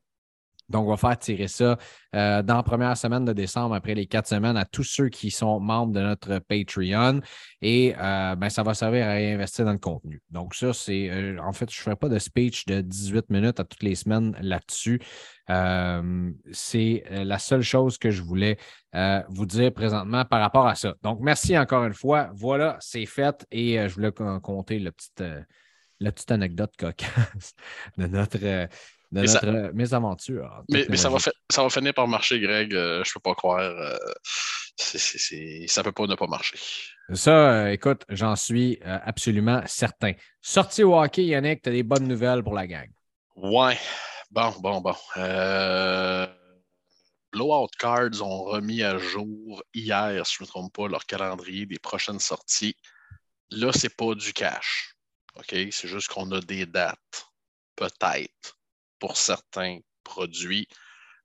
Donc, on va faire tirer ça euh, dans la première semaine de décembre, après les quatre semaines, à tous ceux qui sont membres de notre Patreon. Et euh, ben, ça va servir à réinvestir dans le contenu. Donc, ça, c'est. Euh, en fait, je ne ferai pas de speech de 18 minutes à toutes les semaines là-dessus. c'est la seule chose que je voulais vous dire présentement par rapport à ça. Donc, merci encore une fois. Voilà, c'est fait. Et je voulais compter la petite anecdote cocasse de notre de notre euh, mésaventure. Mais, ça, va ça va finir par marcher, Greg. Euh, je ne peux pas croire. Euh, ça ne peut pas ne pas marcher. Ça, écoute, j'en suis absolument certain. Sorti au hockey, Yannick, tu as des bonnes nouvelles pour la gang? Ouais. Bon, bon, bon. Blowout Cards ont remis à jour hier, si je ne me trompe pas, leur calendrier des prochaines sorties. Là, ce n'est pas du cash. OK? C'est juste qu'on a des dates. Peut-être pour certains produits.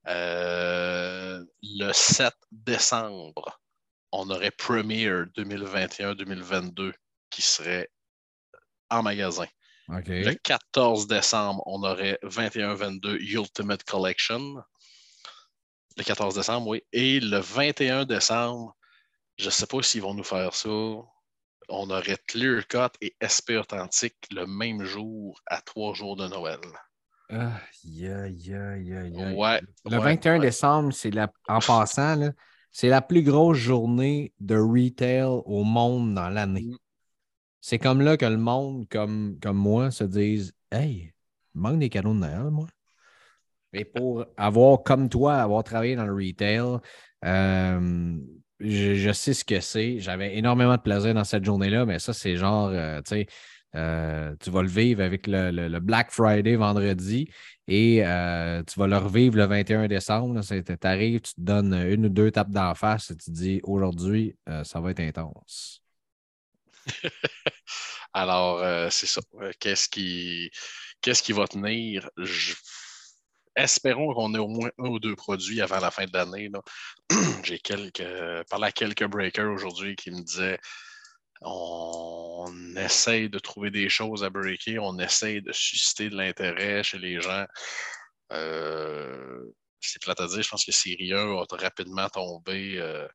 Euh, le 7 décembre, on aurait Premier 2021-2022 qui serait en magasin. Le 14 décembre, on aurait 21-22 Ultimate Collection. Le 14 décembre, oui. Et le 21 décembre, je ne sais pas s'ils vont nous faire ça. on aurait Clear Cut et SP Authentique le même jour à trois jours de Noël. Ah, yeah, yeah, yeah, yeah. Ouais, Le ouais, 21 ouais. décembre, c'est la, en passant, c'est la plus grosse journée de retail au monde dans l'année. Mm. C'est comme là que le monde, comme, comme moi, se disent Hey, il manque des cadeaux de Noël, moi. Et pour avoir, comme toi, avoir travaillé dans le retail, euh, je, je sais ce que c'est. J'avais énormément de plaisir dans cette journée-là, mais ça, c'est genre, euh, tu sais, euh, tu vas le vivre avec le, Black Friday vendredi et euh, tu vas le revivre le 21 décembre. Tu arrives, tu te donnes une ou deux tapes d'en face et tu te dis aujourd'hui, euh, ça va être intense. Alors, c'est ça. Qu'est-ce qui, qu'est-ce qui va tenir? Espérons qu'on ait au moins un ou deux produits avant la fin de l'année. J'ai quelques, parlé à quelques breakers aujourd'hui qui me disaient on essaye de trouver des choses à breaker, on essaye de susciter de l'intérêt chez les gens. Euh, c'est plate à dire, je pense que Série 1 a rapidement tombé, euh,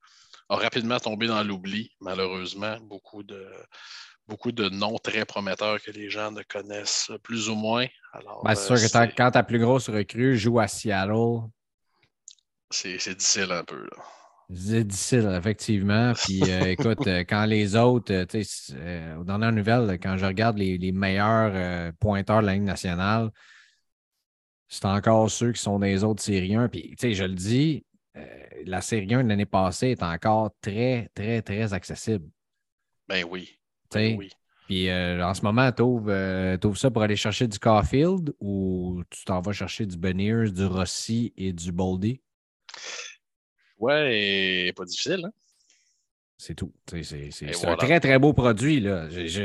a rapidement tombé dans l'oubli, malheureusement. Beaucoup de, beaucoup de noms très prometteurs que les gens ne connaissent plus ou moins. Alors, Ben, c'est sûr euh, que ta- c'est- quand ta plus grosse recrue joue à Seattle, c'est c'est difficile un peu. là. C'est difficile, effectivement. Puis euh, écoute, euh, quand les autres, euh, tu sais, euh, aux dernières nouvelles, quand je regarde les, les meilleurs pointeurs de la Ligue nationale, c'est encore ceux qui sont des autres séries 1. Puis, tu sais, je le dis, la série 1 de l'année passée est encore très, très, très accessible. Ben oui. Tu sais, Ben oui. Puis en ce moment, tu ouvres, ça pour aller chercher du Caulfield ou tu t'en vas chercher du Beniers, du Rossi et du Boldy? Ouais, et pas difficile. Hein? C'est tout. C'est voilà. un très, très beau produit.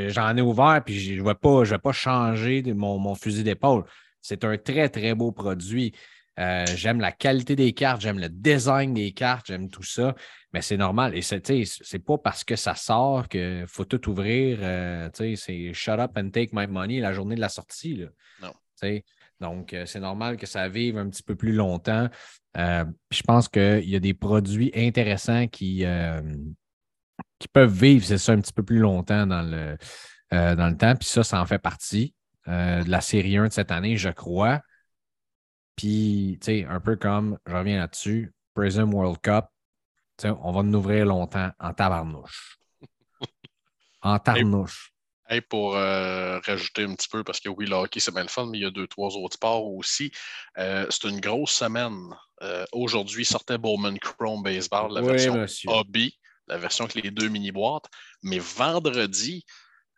J'en ai ouvert puis je ne vais, pas- je vais pas changer de mon, mon fusil d'épaule. C'est un très, très beau produit. Euh, j'aime la qualité des cartes, j'aime le design des cartes, j'aime tout ça. Mais c'est normal. Et c'est pas parce que ça sort qu'il faut tout ouvrir. euh, c'est shut up and take my money la journée de la sortie. là. Non. Donc, euh, c'est normal que ça vive un petit peu plus longtemps. Euh, je pense qu'il y a des produits intéressants qui, euh, qui peuvent vivre, c'est ça, un petit peu plus longtemps dans le, euh, dans le temps. Puis ça, ça en fait partie de la série 1 de cette année, je crois. Puis, tu sais, un peu comme, je reviens là-dessus, Prism World Cup, tu sais, on va nous ouvrir longtemps en tabarnouche. En tarnouche. Hey, pour euh, rajouter un petit peu, parce que oui, le hockey, c'est bien le fun, mais il y a deux, trois autres sports aussi. Euh, c'est une grosse semaine. Euh, Aujourd'hui, sortait Bowman Chrome Baseball, la Oui, version monsieur. hobby, la version avec les deux mini-boîtes. Mais vendredi,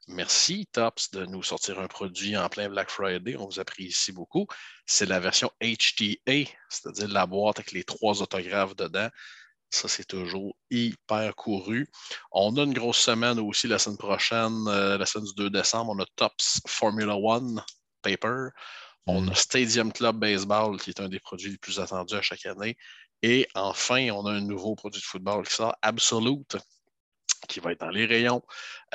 merci Tops de nous sortir un produit en plein Black Friday. On vous apprécie beaucoup. C'est la version HTA, c'est-à-dire la boîte avec les trois autographes dedans. Ça, c'est toujours hyper couru. On a une grosse semaine aussi la semaine prochaine, euh, la semaine du 2 décembre. On a Tops Formula One Paper. On Mm. a Stadium Club Baseball, qui est un des produits les plus attendus à chaque année. Et enfin, on a un nouveau produit de football qui sort, Absolute, qui va être dans les rayons.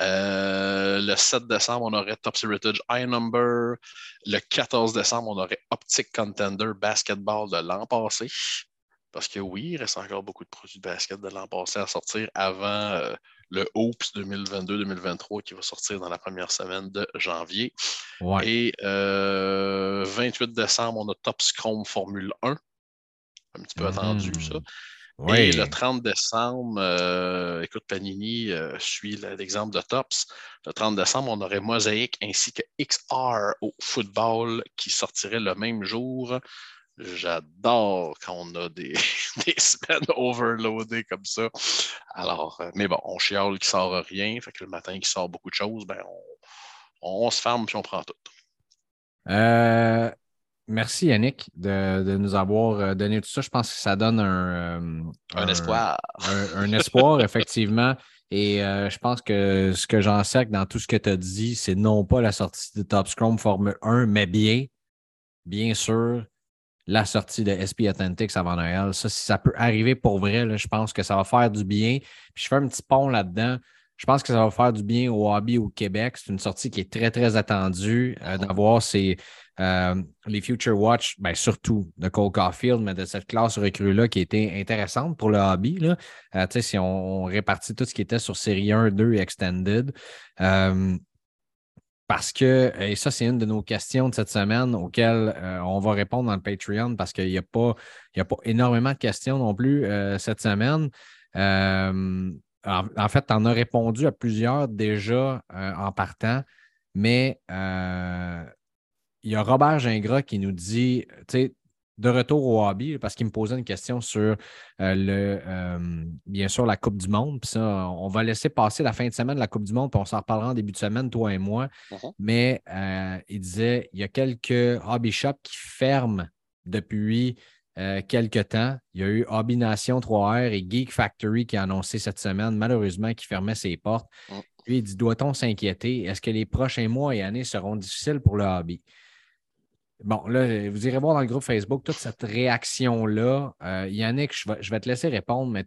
Euh, le 7 décembre, on aurait Tops Heritage High Number. Le 14 décembre, on aurait Optic Contender Basketball de l'an passé. Parce que oui, il reste encore beaucoup de produits de basket de l'an passé à sortir avant euh, le Hoops 2022-2023 qui va sortir dans la première semaine de janvier. Ouais. Et euh, 28 décembre, on a Top Chrome Formule 1. Un petit peu attendu, ça. Oui. Et le 30 décembre, euh, écoute, Panini euh, suit l'exemple de Tops. Le 30 décembre, on aurait Mosaic ainsi que XR au football qui sortirait le même jour. J'adore quand on a des, des semaines overloadées comme ça. Alors, euh, mais bon, on chiale qu'il sort rien. Fait que le matin, qu'il sort beaucoup de choses, ben on, on se ferme puis on prend tout. Euh, merci Yannick de, de nous avoir euh, donné tout ça. Je pense que ça donne un, Un espoir. un, un espoir, effectivement. Et euh, je pense que ce que j'en sais dans tout ce que tu as dit, c'est non pas la sortie de Top Scrum Formule 1, mais bien, bien sûr, la sortie de SP Authentics avant Noël. Ça, si ça peut arriver pour vrai, là, je pense que ça va faire du bien. Puis je fais un petit pont là-dedans. Je pense que ça va faire du bien au hobby au Québec. C'est une sortie qui est très, très attendue euh, d'avoir ces, euh, les Future Watch, ben, surtout de Cole Caulfield, mais de cette classe recrue-là qui était intéressante pour le hobby. Là. Euh, si on, répartit tout ce qui était sur série 1, 2 et Extended. Parce que, et ça, c'est une de nos questions de cette semaine auxquelles on va répondre dans le Patreon parce qu'il n'y a, pas, a pas énormément de questions non plus cette semaine. En, fait, tu en as répondu à plusieurs déjà euh, en partant, mais euh, il y a Robert Gingras qui nous dit, tu sais, de retour au hobby, parce qu'il me posait une question sur euh, le, bien sûr la Coupe du Monde. Puis ça, on va laisser passer la fin de semaine de la Coupe du Monde, puis on s'en reparlera en début de semaine, toi et moi. Uh-huh. Mais il disait il y a quelques hobby shops qui ferment depuis euh, quelques temps. Il y a eu Hobby Nation 3R et Geek Factory qui a annoncé cette semaine, malheureusement, qui fermait ses portes. Mm. Puis il dit Doit-on s'inquiéter? Est-ce que les prochains mois et années seront difficiles pour le hobby? Bon, là, vous irez voir dans le groupe Facebook toute cette réaction-là. Euh, Yannick, je vais, je vais, te laisser répondre, mais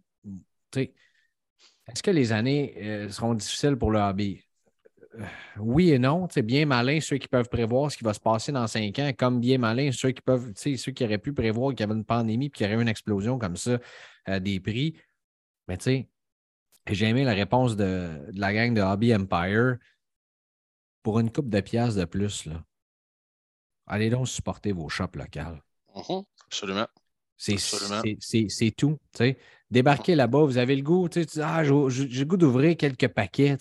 est-ce que les années euh, seront difficiles pour le hobby? oui et non. C'est bien malin ceux qui peuvent prévoir ce qui va se passer dans cinq ans, comme bien malin ceux qui peuvent, ceux qui auraient pu prévoir qu'il y avait une pandémie et qu'il y aurait une explosion comme ça euh, des prix. Mais tu sais, j'ai aimé la réponse de, la gang de Hobby Empire. Pour une coupe de pièces de plus, là, allez donc supporter vos shops locales. Mm-hmm. absolument. C'est tout. Débarquez là-bas, vous avez le goût, tu ah, j'ai le goût d'ouvrir quelques paquets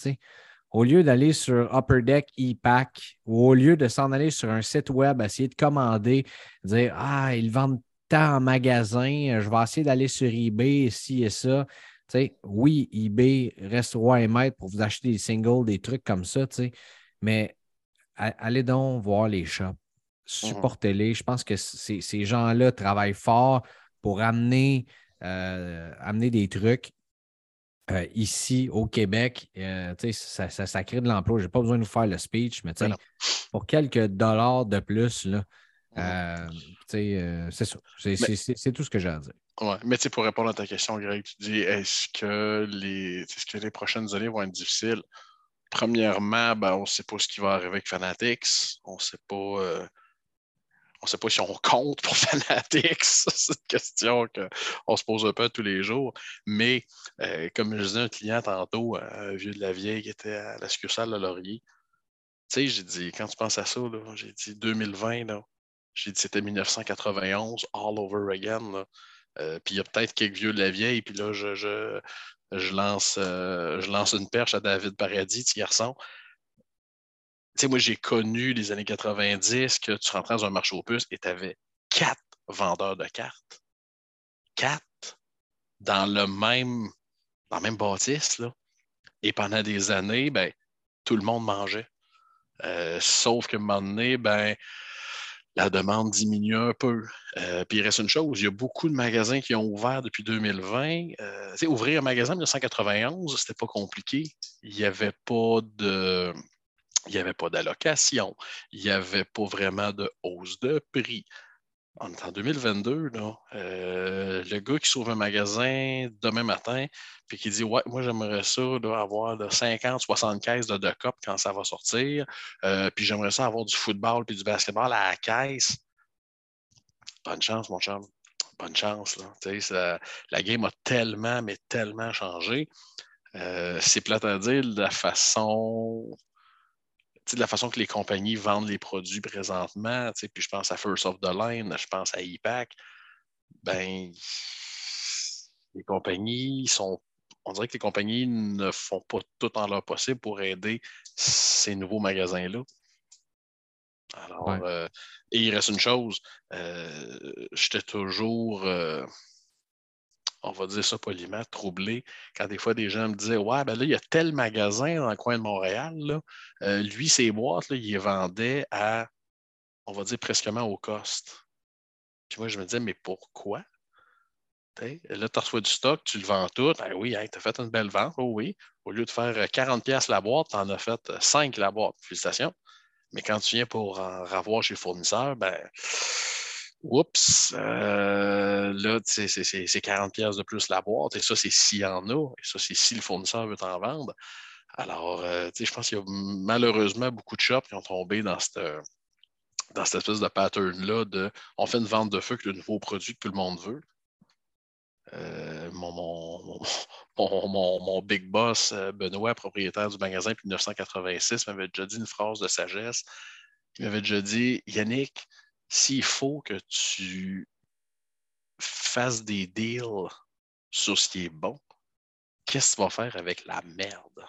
au lieu d'aller sur Upper Deck e-Pack ou au lieu de s'en aller sur un site web, essayer de commander, dire Ah, ils vendent tant en magasin, je vais essayer d'aller sur eBay, ici et ça. oui, eBay reste roi et maître pour vous acheter des singles, des trucs comme ça, mais allez donc voir les shops. Supportez-les. Je pense que ces gens-là travaillent fort pour amener, euh, amener des trucs. Euh, ici au Québec, euh, ça, ça, crée de l'emploi. Je n'ai pas besoin de vous faire le speech, mais ben pour quelques dollars de plus, là, euh, c'est ça. C'est tout ce que j'ai à dire. Ouais, mais pour répondre à ta question, Greg, tu dis est-ce que les ce que les prochaines années vont être difficiles? Premièrement, ben, on ne sait pas ce qui va arriver avec Fanatics. On ne sait pas ne sait pas si on compte pour Fanatics. C'est une question qu'on se pose un peu tous les jours. Mais euh, comme je disais un client tantôt, un vieux de la vieille qui était à la succursale de Laurier, tu sais, j'ai dit, quand tu penses à ça, j'ai dit 2020, j'ai dit c'était 1991, all over again. Euh, puis il y a peut-être quelques vieux de la vieille, puis là, je, je, lance, euh, je lance une perche à David Paradis, petit garçon sais, moi, j'ai connu les années 90 que tu rentrais dans un marché aux puces et tu avais quatre vendeurs de cartes. Quatre dans le même, dans même bâtisse. Là. Et pendant des années, ben, tout le monde mangeait. Euh, sauf qu'à un moment donné, ben, la demande diminue un peu. Euh, puis il reste une chose, il y a beaucoup de magasins qui ont ouvert depuis 2020. Euh, ouvrir un magasin en 1991, c'était pas compliqué. Il n'y avait pas de il n'y avait pas d'allocation, il n'y avait pas vraiment de hausse de prix. En 2022, euh, le gars qui sauve un magasin demain matin, puis qui dit Ouais, moi j'aimerais ça avoir de 50, 60 caisses de deux quand ça va sortir, euh, puis j'aimerais ça avoir du football puis du basketball à la caisse. Bonne chance, mon chum. Bonne chance. la game a tellement, mais tellement changé. Euh, c'est plate à dire la façon de la façon que les compagnies vendent les produits présentement, puis je pense à First of the Line, je pense à ePack, ben, les compagnies sont. On dirait que les compagnies ne font pas tout en leur possible pour aider ces nouveaux magasins-là. Alors, euh, et il reste une chose, euh, j'étais toujours. Euh, on va dire ça poliment, troublé, quand des fois des gens me disaient Ouais, ben là, il y a tel magasin dans le coin de Montréal. Euh, lui, ses boîtes, là, il les vendait à, on va dire, presquement au cost. Puis moi, je me disais Mais pourquoi? là, tu reçois du stock, tu le vends tout. Ben oui, tu as fait une belle vente, oh oui. Au lieu de faire 40$ euh, la boîte, tu en as fait 5 euh, la boîte. Félicitations. Mais quand tu viens pour en ravoir chez le fournisseur, ben oups, euh, là, c'est 40 pièces de plus la boîte, et ça, c'est s'il y en a, et ça, c'est si le fournisseur veut t'en vendre. Alors, je pense qu'il y a malheureusement beaucoup de shops qui ont tombé dans cette, dans cette espèce de pattern-là de on fait une vente de feu avec le nouveau produit que tout le monde veut. Euh, mon, mon, big boss, euh, Benoît, propriétaire du magasin depuis 1986, m'avait déjà dit une phrase de sagesse. Il m'avait déjà dit Yannick, s'il faut que tu fasses des deals sur ce qui est bon, qu'est-ce que tu vas faire avec la merde?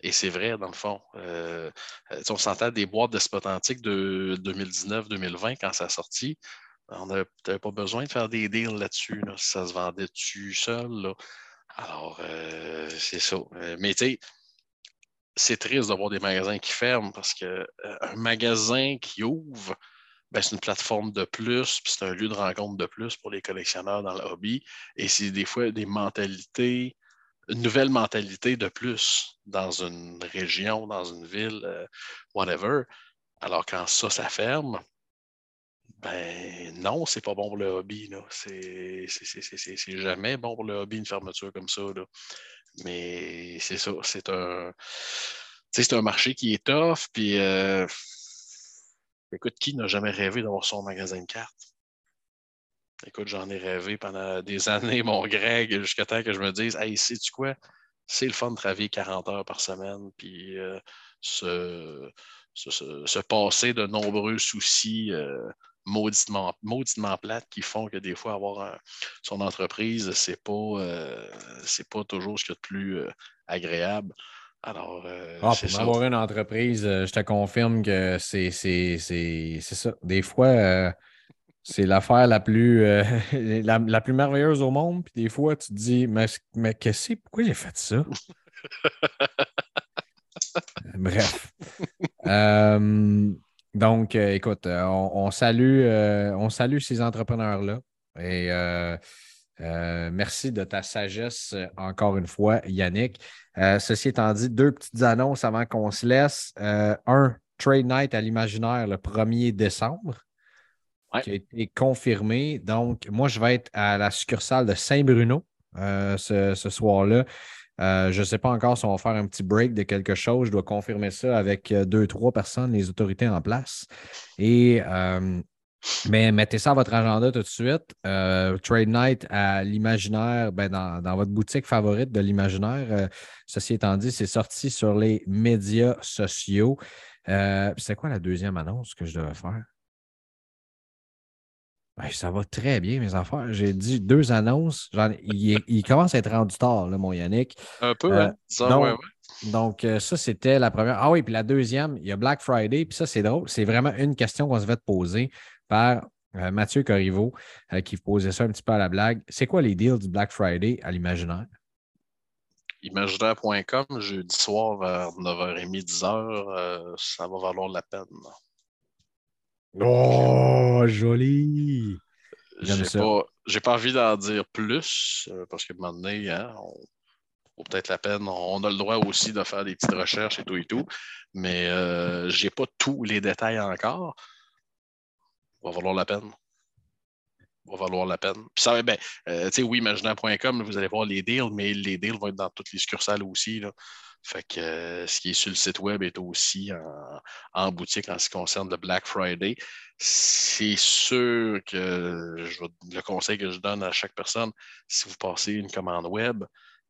Et c'est vrai, dans le fond. Euh, on s'entend des boîtes de spot antique de 2019-2020 quand ça a sorti. On n'avait pas besoin de faire des deals là-dessus. Ça se vendait dessus seul. Alors, euh, c'est ça. Euh, mais tu sais, c'est triste d'avoir des magasins qui ferment parce qu'un euh, magasin qui ouvre, ben, c'est une plateforme de plus, puis c'est un lieu de rencontre de plus pour les collectionneurs dans le hobby. Et c'est des fois des mentalités, une nouvelle mentalité de plus dans une région, dans une ville, whatever. Alors, quand ça, ça ferme, ben non, c'est pas bon pour le hobby. C'est jamais bon pour le hobby une fermeture comme ça. Mais c'est ça, c'est un. C'est un marché qui est tough. Puis euh, écoute, qui n'a jamais rêvé d'avoir son magasin de cartes? Écoute, j'en ai rêvé pendant des années, mon Greg, jusqu'à temps que je me dise Hey, sais-tu quoi? C'est le fun de travailler 40 heures par semaine, puis euh, se, se, passer de nombreux soucis. Euh, mauditement, mauditement plates qui font que des fois, avoir son entreprise, ce n'est pas, euh, pas toujours ce qu'il y a de plus agréable. Alors, euh, ah, pour avoir une entreprise, je te confirme que c'est ça. Des fois, c'est l'affaire la plus la, plus merveilleuse au monde. Puis des fois, tu te dis, mais, mais qu'est-ce pourquoi j'ai fait ça? Bref. Donc, euh, écoute, euh, on, salue, euh, on salue ces entrepreneurs-là. Et merci de ta sagesse encore une fois, Yannick. ceci étant dit, deux petites annonces avant qu'on se laisse. un, Trade Night à l'imaginaire le 1er décembre. qui a été confirmé. Donc, moi, je vais être à la succursale de Saint-Bruno ce, soir-là. Euh, je ne sais pas encore si on va faire un petit break de quelque chose. Je dois confirmer ça avec euh, deux, trois personnes, les autorités en place. Et euh, mais mettez ça à votre agenda tout de suite. Trade Night à l'imaginaire, ben dans, votre boutique favorite de l'imaginaire. ceci étant dit, c'est sorti sur les médias sociaux. c'est quoi la deuxième annonce que je devais faire? Ben, ça va très bien, mes affaires. J'ai dit deux annonces. Il, commence à être rendu tard, là, mon Yannick. Un peu, hein? donc, euh, ça, c'était la première. Ah oui, puis la deuxième, il y a Black Friday. Puis ça, c'est drôle. C'est vraiment une question qu'on se fait poser par euh, Mathieu Corriveau, qui posait ça un petit peu à la blague. C'est quoi les deals du Black Friday à l'imaginaire? Imaginaire.com, jeudi soir vers 9h30, 10h, ça va valoir la peine. Oh, joli! J'ai pas, pas envie d'en dire plus euh, parce que maintenant, hein, on, peut-être la peine. On a le droit aussi de faire des petites recherches et tout et tout, mais euh, j'ai pas tous les détails encore. Va valoir la peine. Va valoir la peine. Puis ça, ben, euh, oui, imaginaire.com, vous allez voir les deals, mais les deals vont être dans toutes les succursales aussi. Fait que euh, ce qui est sur le site web est aussi en, boutique en ce qui concerne le Black Friday. C'est sûr que le conseil que je donne à chaque personne, si vous passez une commande web,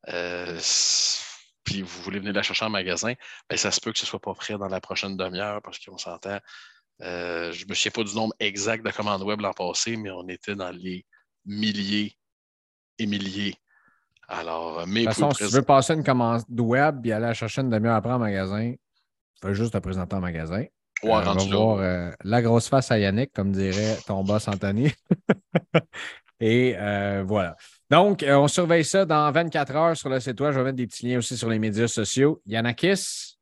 euh, puis vous voulez venir la chercher en magasin, ben, ça se peut que ce ne soit pas prêt dans la prochaine demi-heure parce qu'on s'entend. Euh, je ne me souviens pas du nombre exact de commandes web l'an passé, mais on était dans les milliers et milliers alors, euh, mais de toute façon, si tu veux passer une commande web et aller chercher une demi-heure après en magasin, fais juste te présenter en magasin. Ouais, euh, on va voir euh, la grosse face à Yannick, comme dirait ton boss Anthony. et voilà. Donc, on surveille ça dans 24 heures sur le site web. Je vais mettre des petits liens aussi sur les médias sociaux. Yannakis,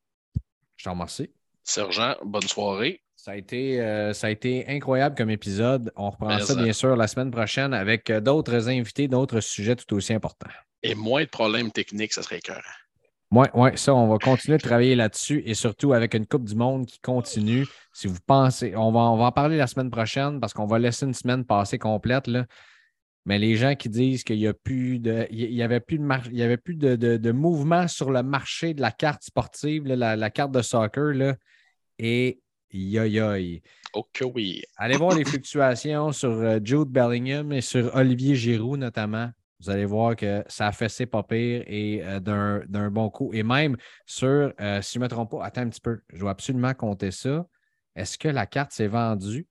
je te remercie. Sergent, bonne soirée. Ça a, été, ça a été incroyable comme épisode. On reprend ça, bien sûr, la semaine prochaine avec d'autres invités, d'autres sujets tout aussi importants et moins de problèmes techniques, ça serait écœurant. Oui, ouais, ça, on va continuer de travailler là-dessus et surtout avec une Coupe du Monde qui continue. Si vous pensez, on va, on va en parler la semaine prochaine parce qu'on va laisser une semaine passer complète. Là. Mais les gens qui disent qu'il n'y a plus de. Il y avait plus de, il y avait plus de, mouvement sur le marché de la carte sportive, la, carte de soccer, là, et yo yo. Ok, oui. Allez voir les fluctuations sur euh, Jude Bellingham et sur Olivier Giroud notamment. Vous allez voir que ça a fessé pas pire et euh, d'un bon coup. Et même sur, euh, si je ne me trompe pas, attends un petit peu, je dois absolument compter ça. Est-ce que la carte s'est vendue?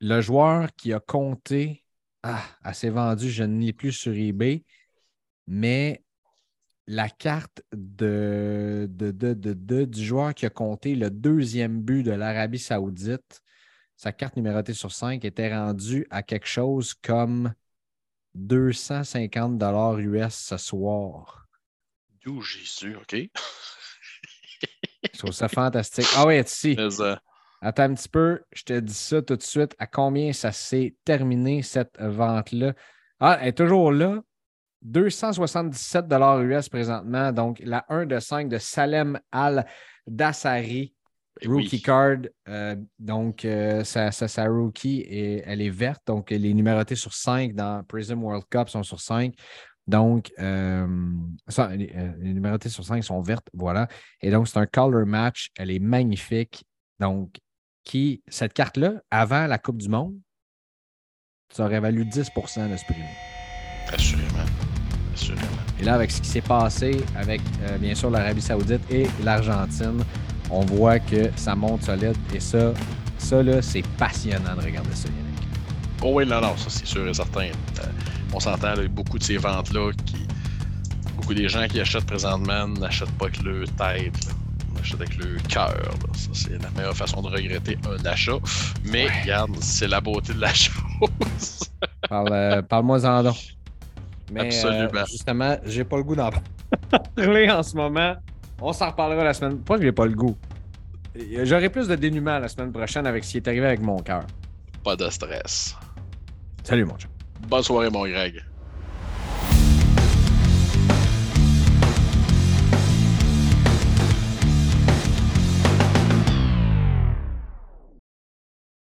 Le joueur qui a compté ah, elle s'est vendue, je ne l'ai plus sur eBay, mais la carte de, de, du joueur qui a compté le deuxième but de l'Arabie Saoudite, sa carte numérotée sur 5 était rendue à quelque chose comme 250 US ce soir. D'où Jésus, OK. je trouve ça fantastique. Ah oui, ici. Attends un petit peu, je te dis ça tout de suite. À combien ça s'est terminé cette vente-là? Ah, elle est toujours là. 277 US présentement. Donc, la 1 de 5 de Salem Al-Dassari. Eh rookie card. Euh, donc, euh, sa, rookie, et elle est verte. Donc, elle est numérotée sur 5 dans Prism World Cup, sont sur 5. Donc, euh, les, les numérotées sur 5 sont vertes, voilà. Et donc, c'est un color match. Elle est magnifique. Donc, qui, cette carte-là, avant la Coupe du Monde, ça aurait valu 10 de ce prix. Assurément. Assurément. Et là, avec ce qui s'est passé avec, euh, bien sûr, l'Arabie Saoudite et l'Argentine, on voit que ça monte solide. Et ça, ça là, c'est passionnant de regarder ça, Yannick. Oh oui, non, non, ça, c'est sûr et certain. Euh, on s'entend, beaucoup de ces ventes-là, qui, beaucoup des gens qui achètent présentement n'achètent pas que le tête achète avec le cœur. Ça, c'est la meilleure façon de regretter un achat. Mais regarde, c'est la beauté de la chose. Euh, parle-moi-en donc. Mais, Absolument. Euh, justement, j'ai pas le goût d'en parler en ce moment. On s'en reparlera la semaine. Pas que j'ai pas le goût. J'aurai plus de dénouement la semaine prochaine avec ce qui est arrivé avec mon cœur. Pas de stress. Salut, mon chat. Bonne soirée, mon Greg.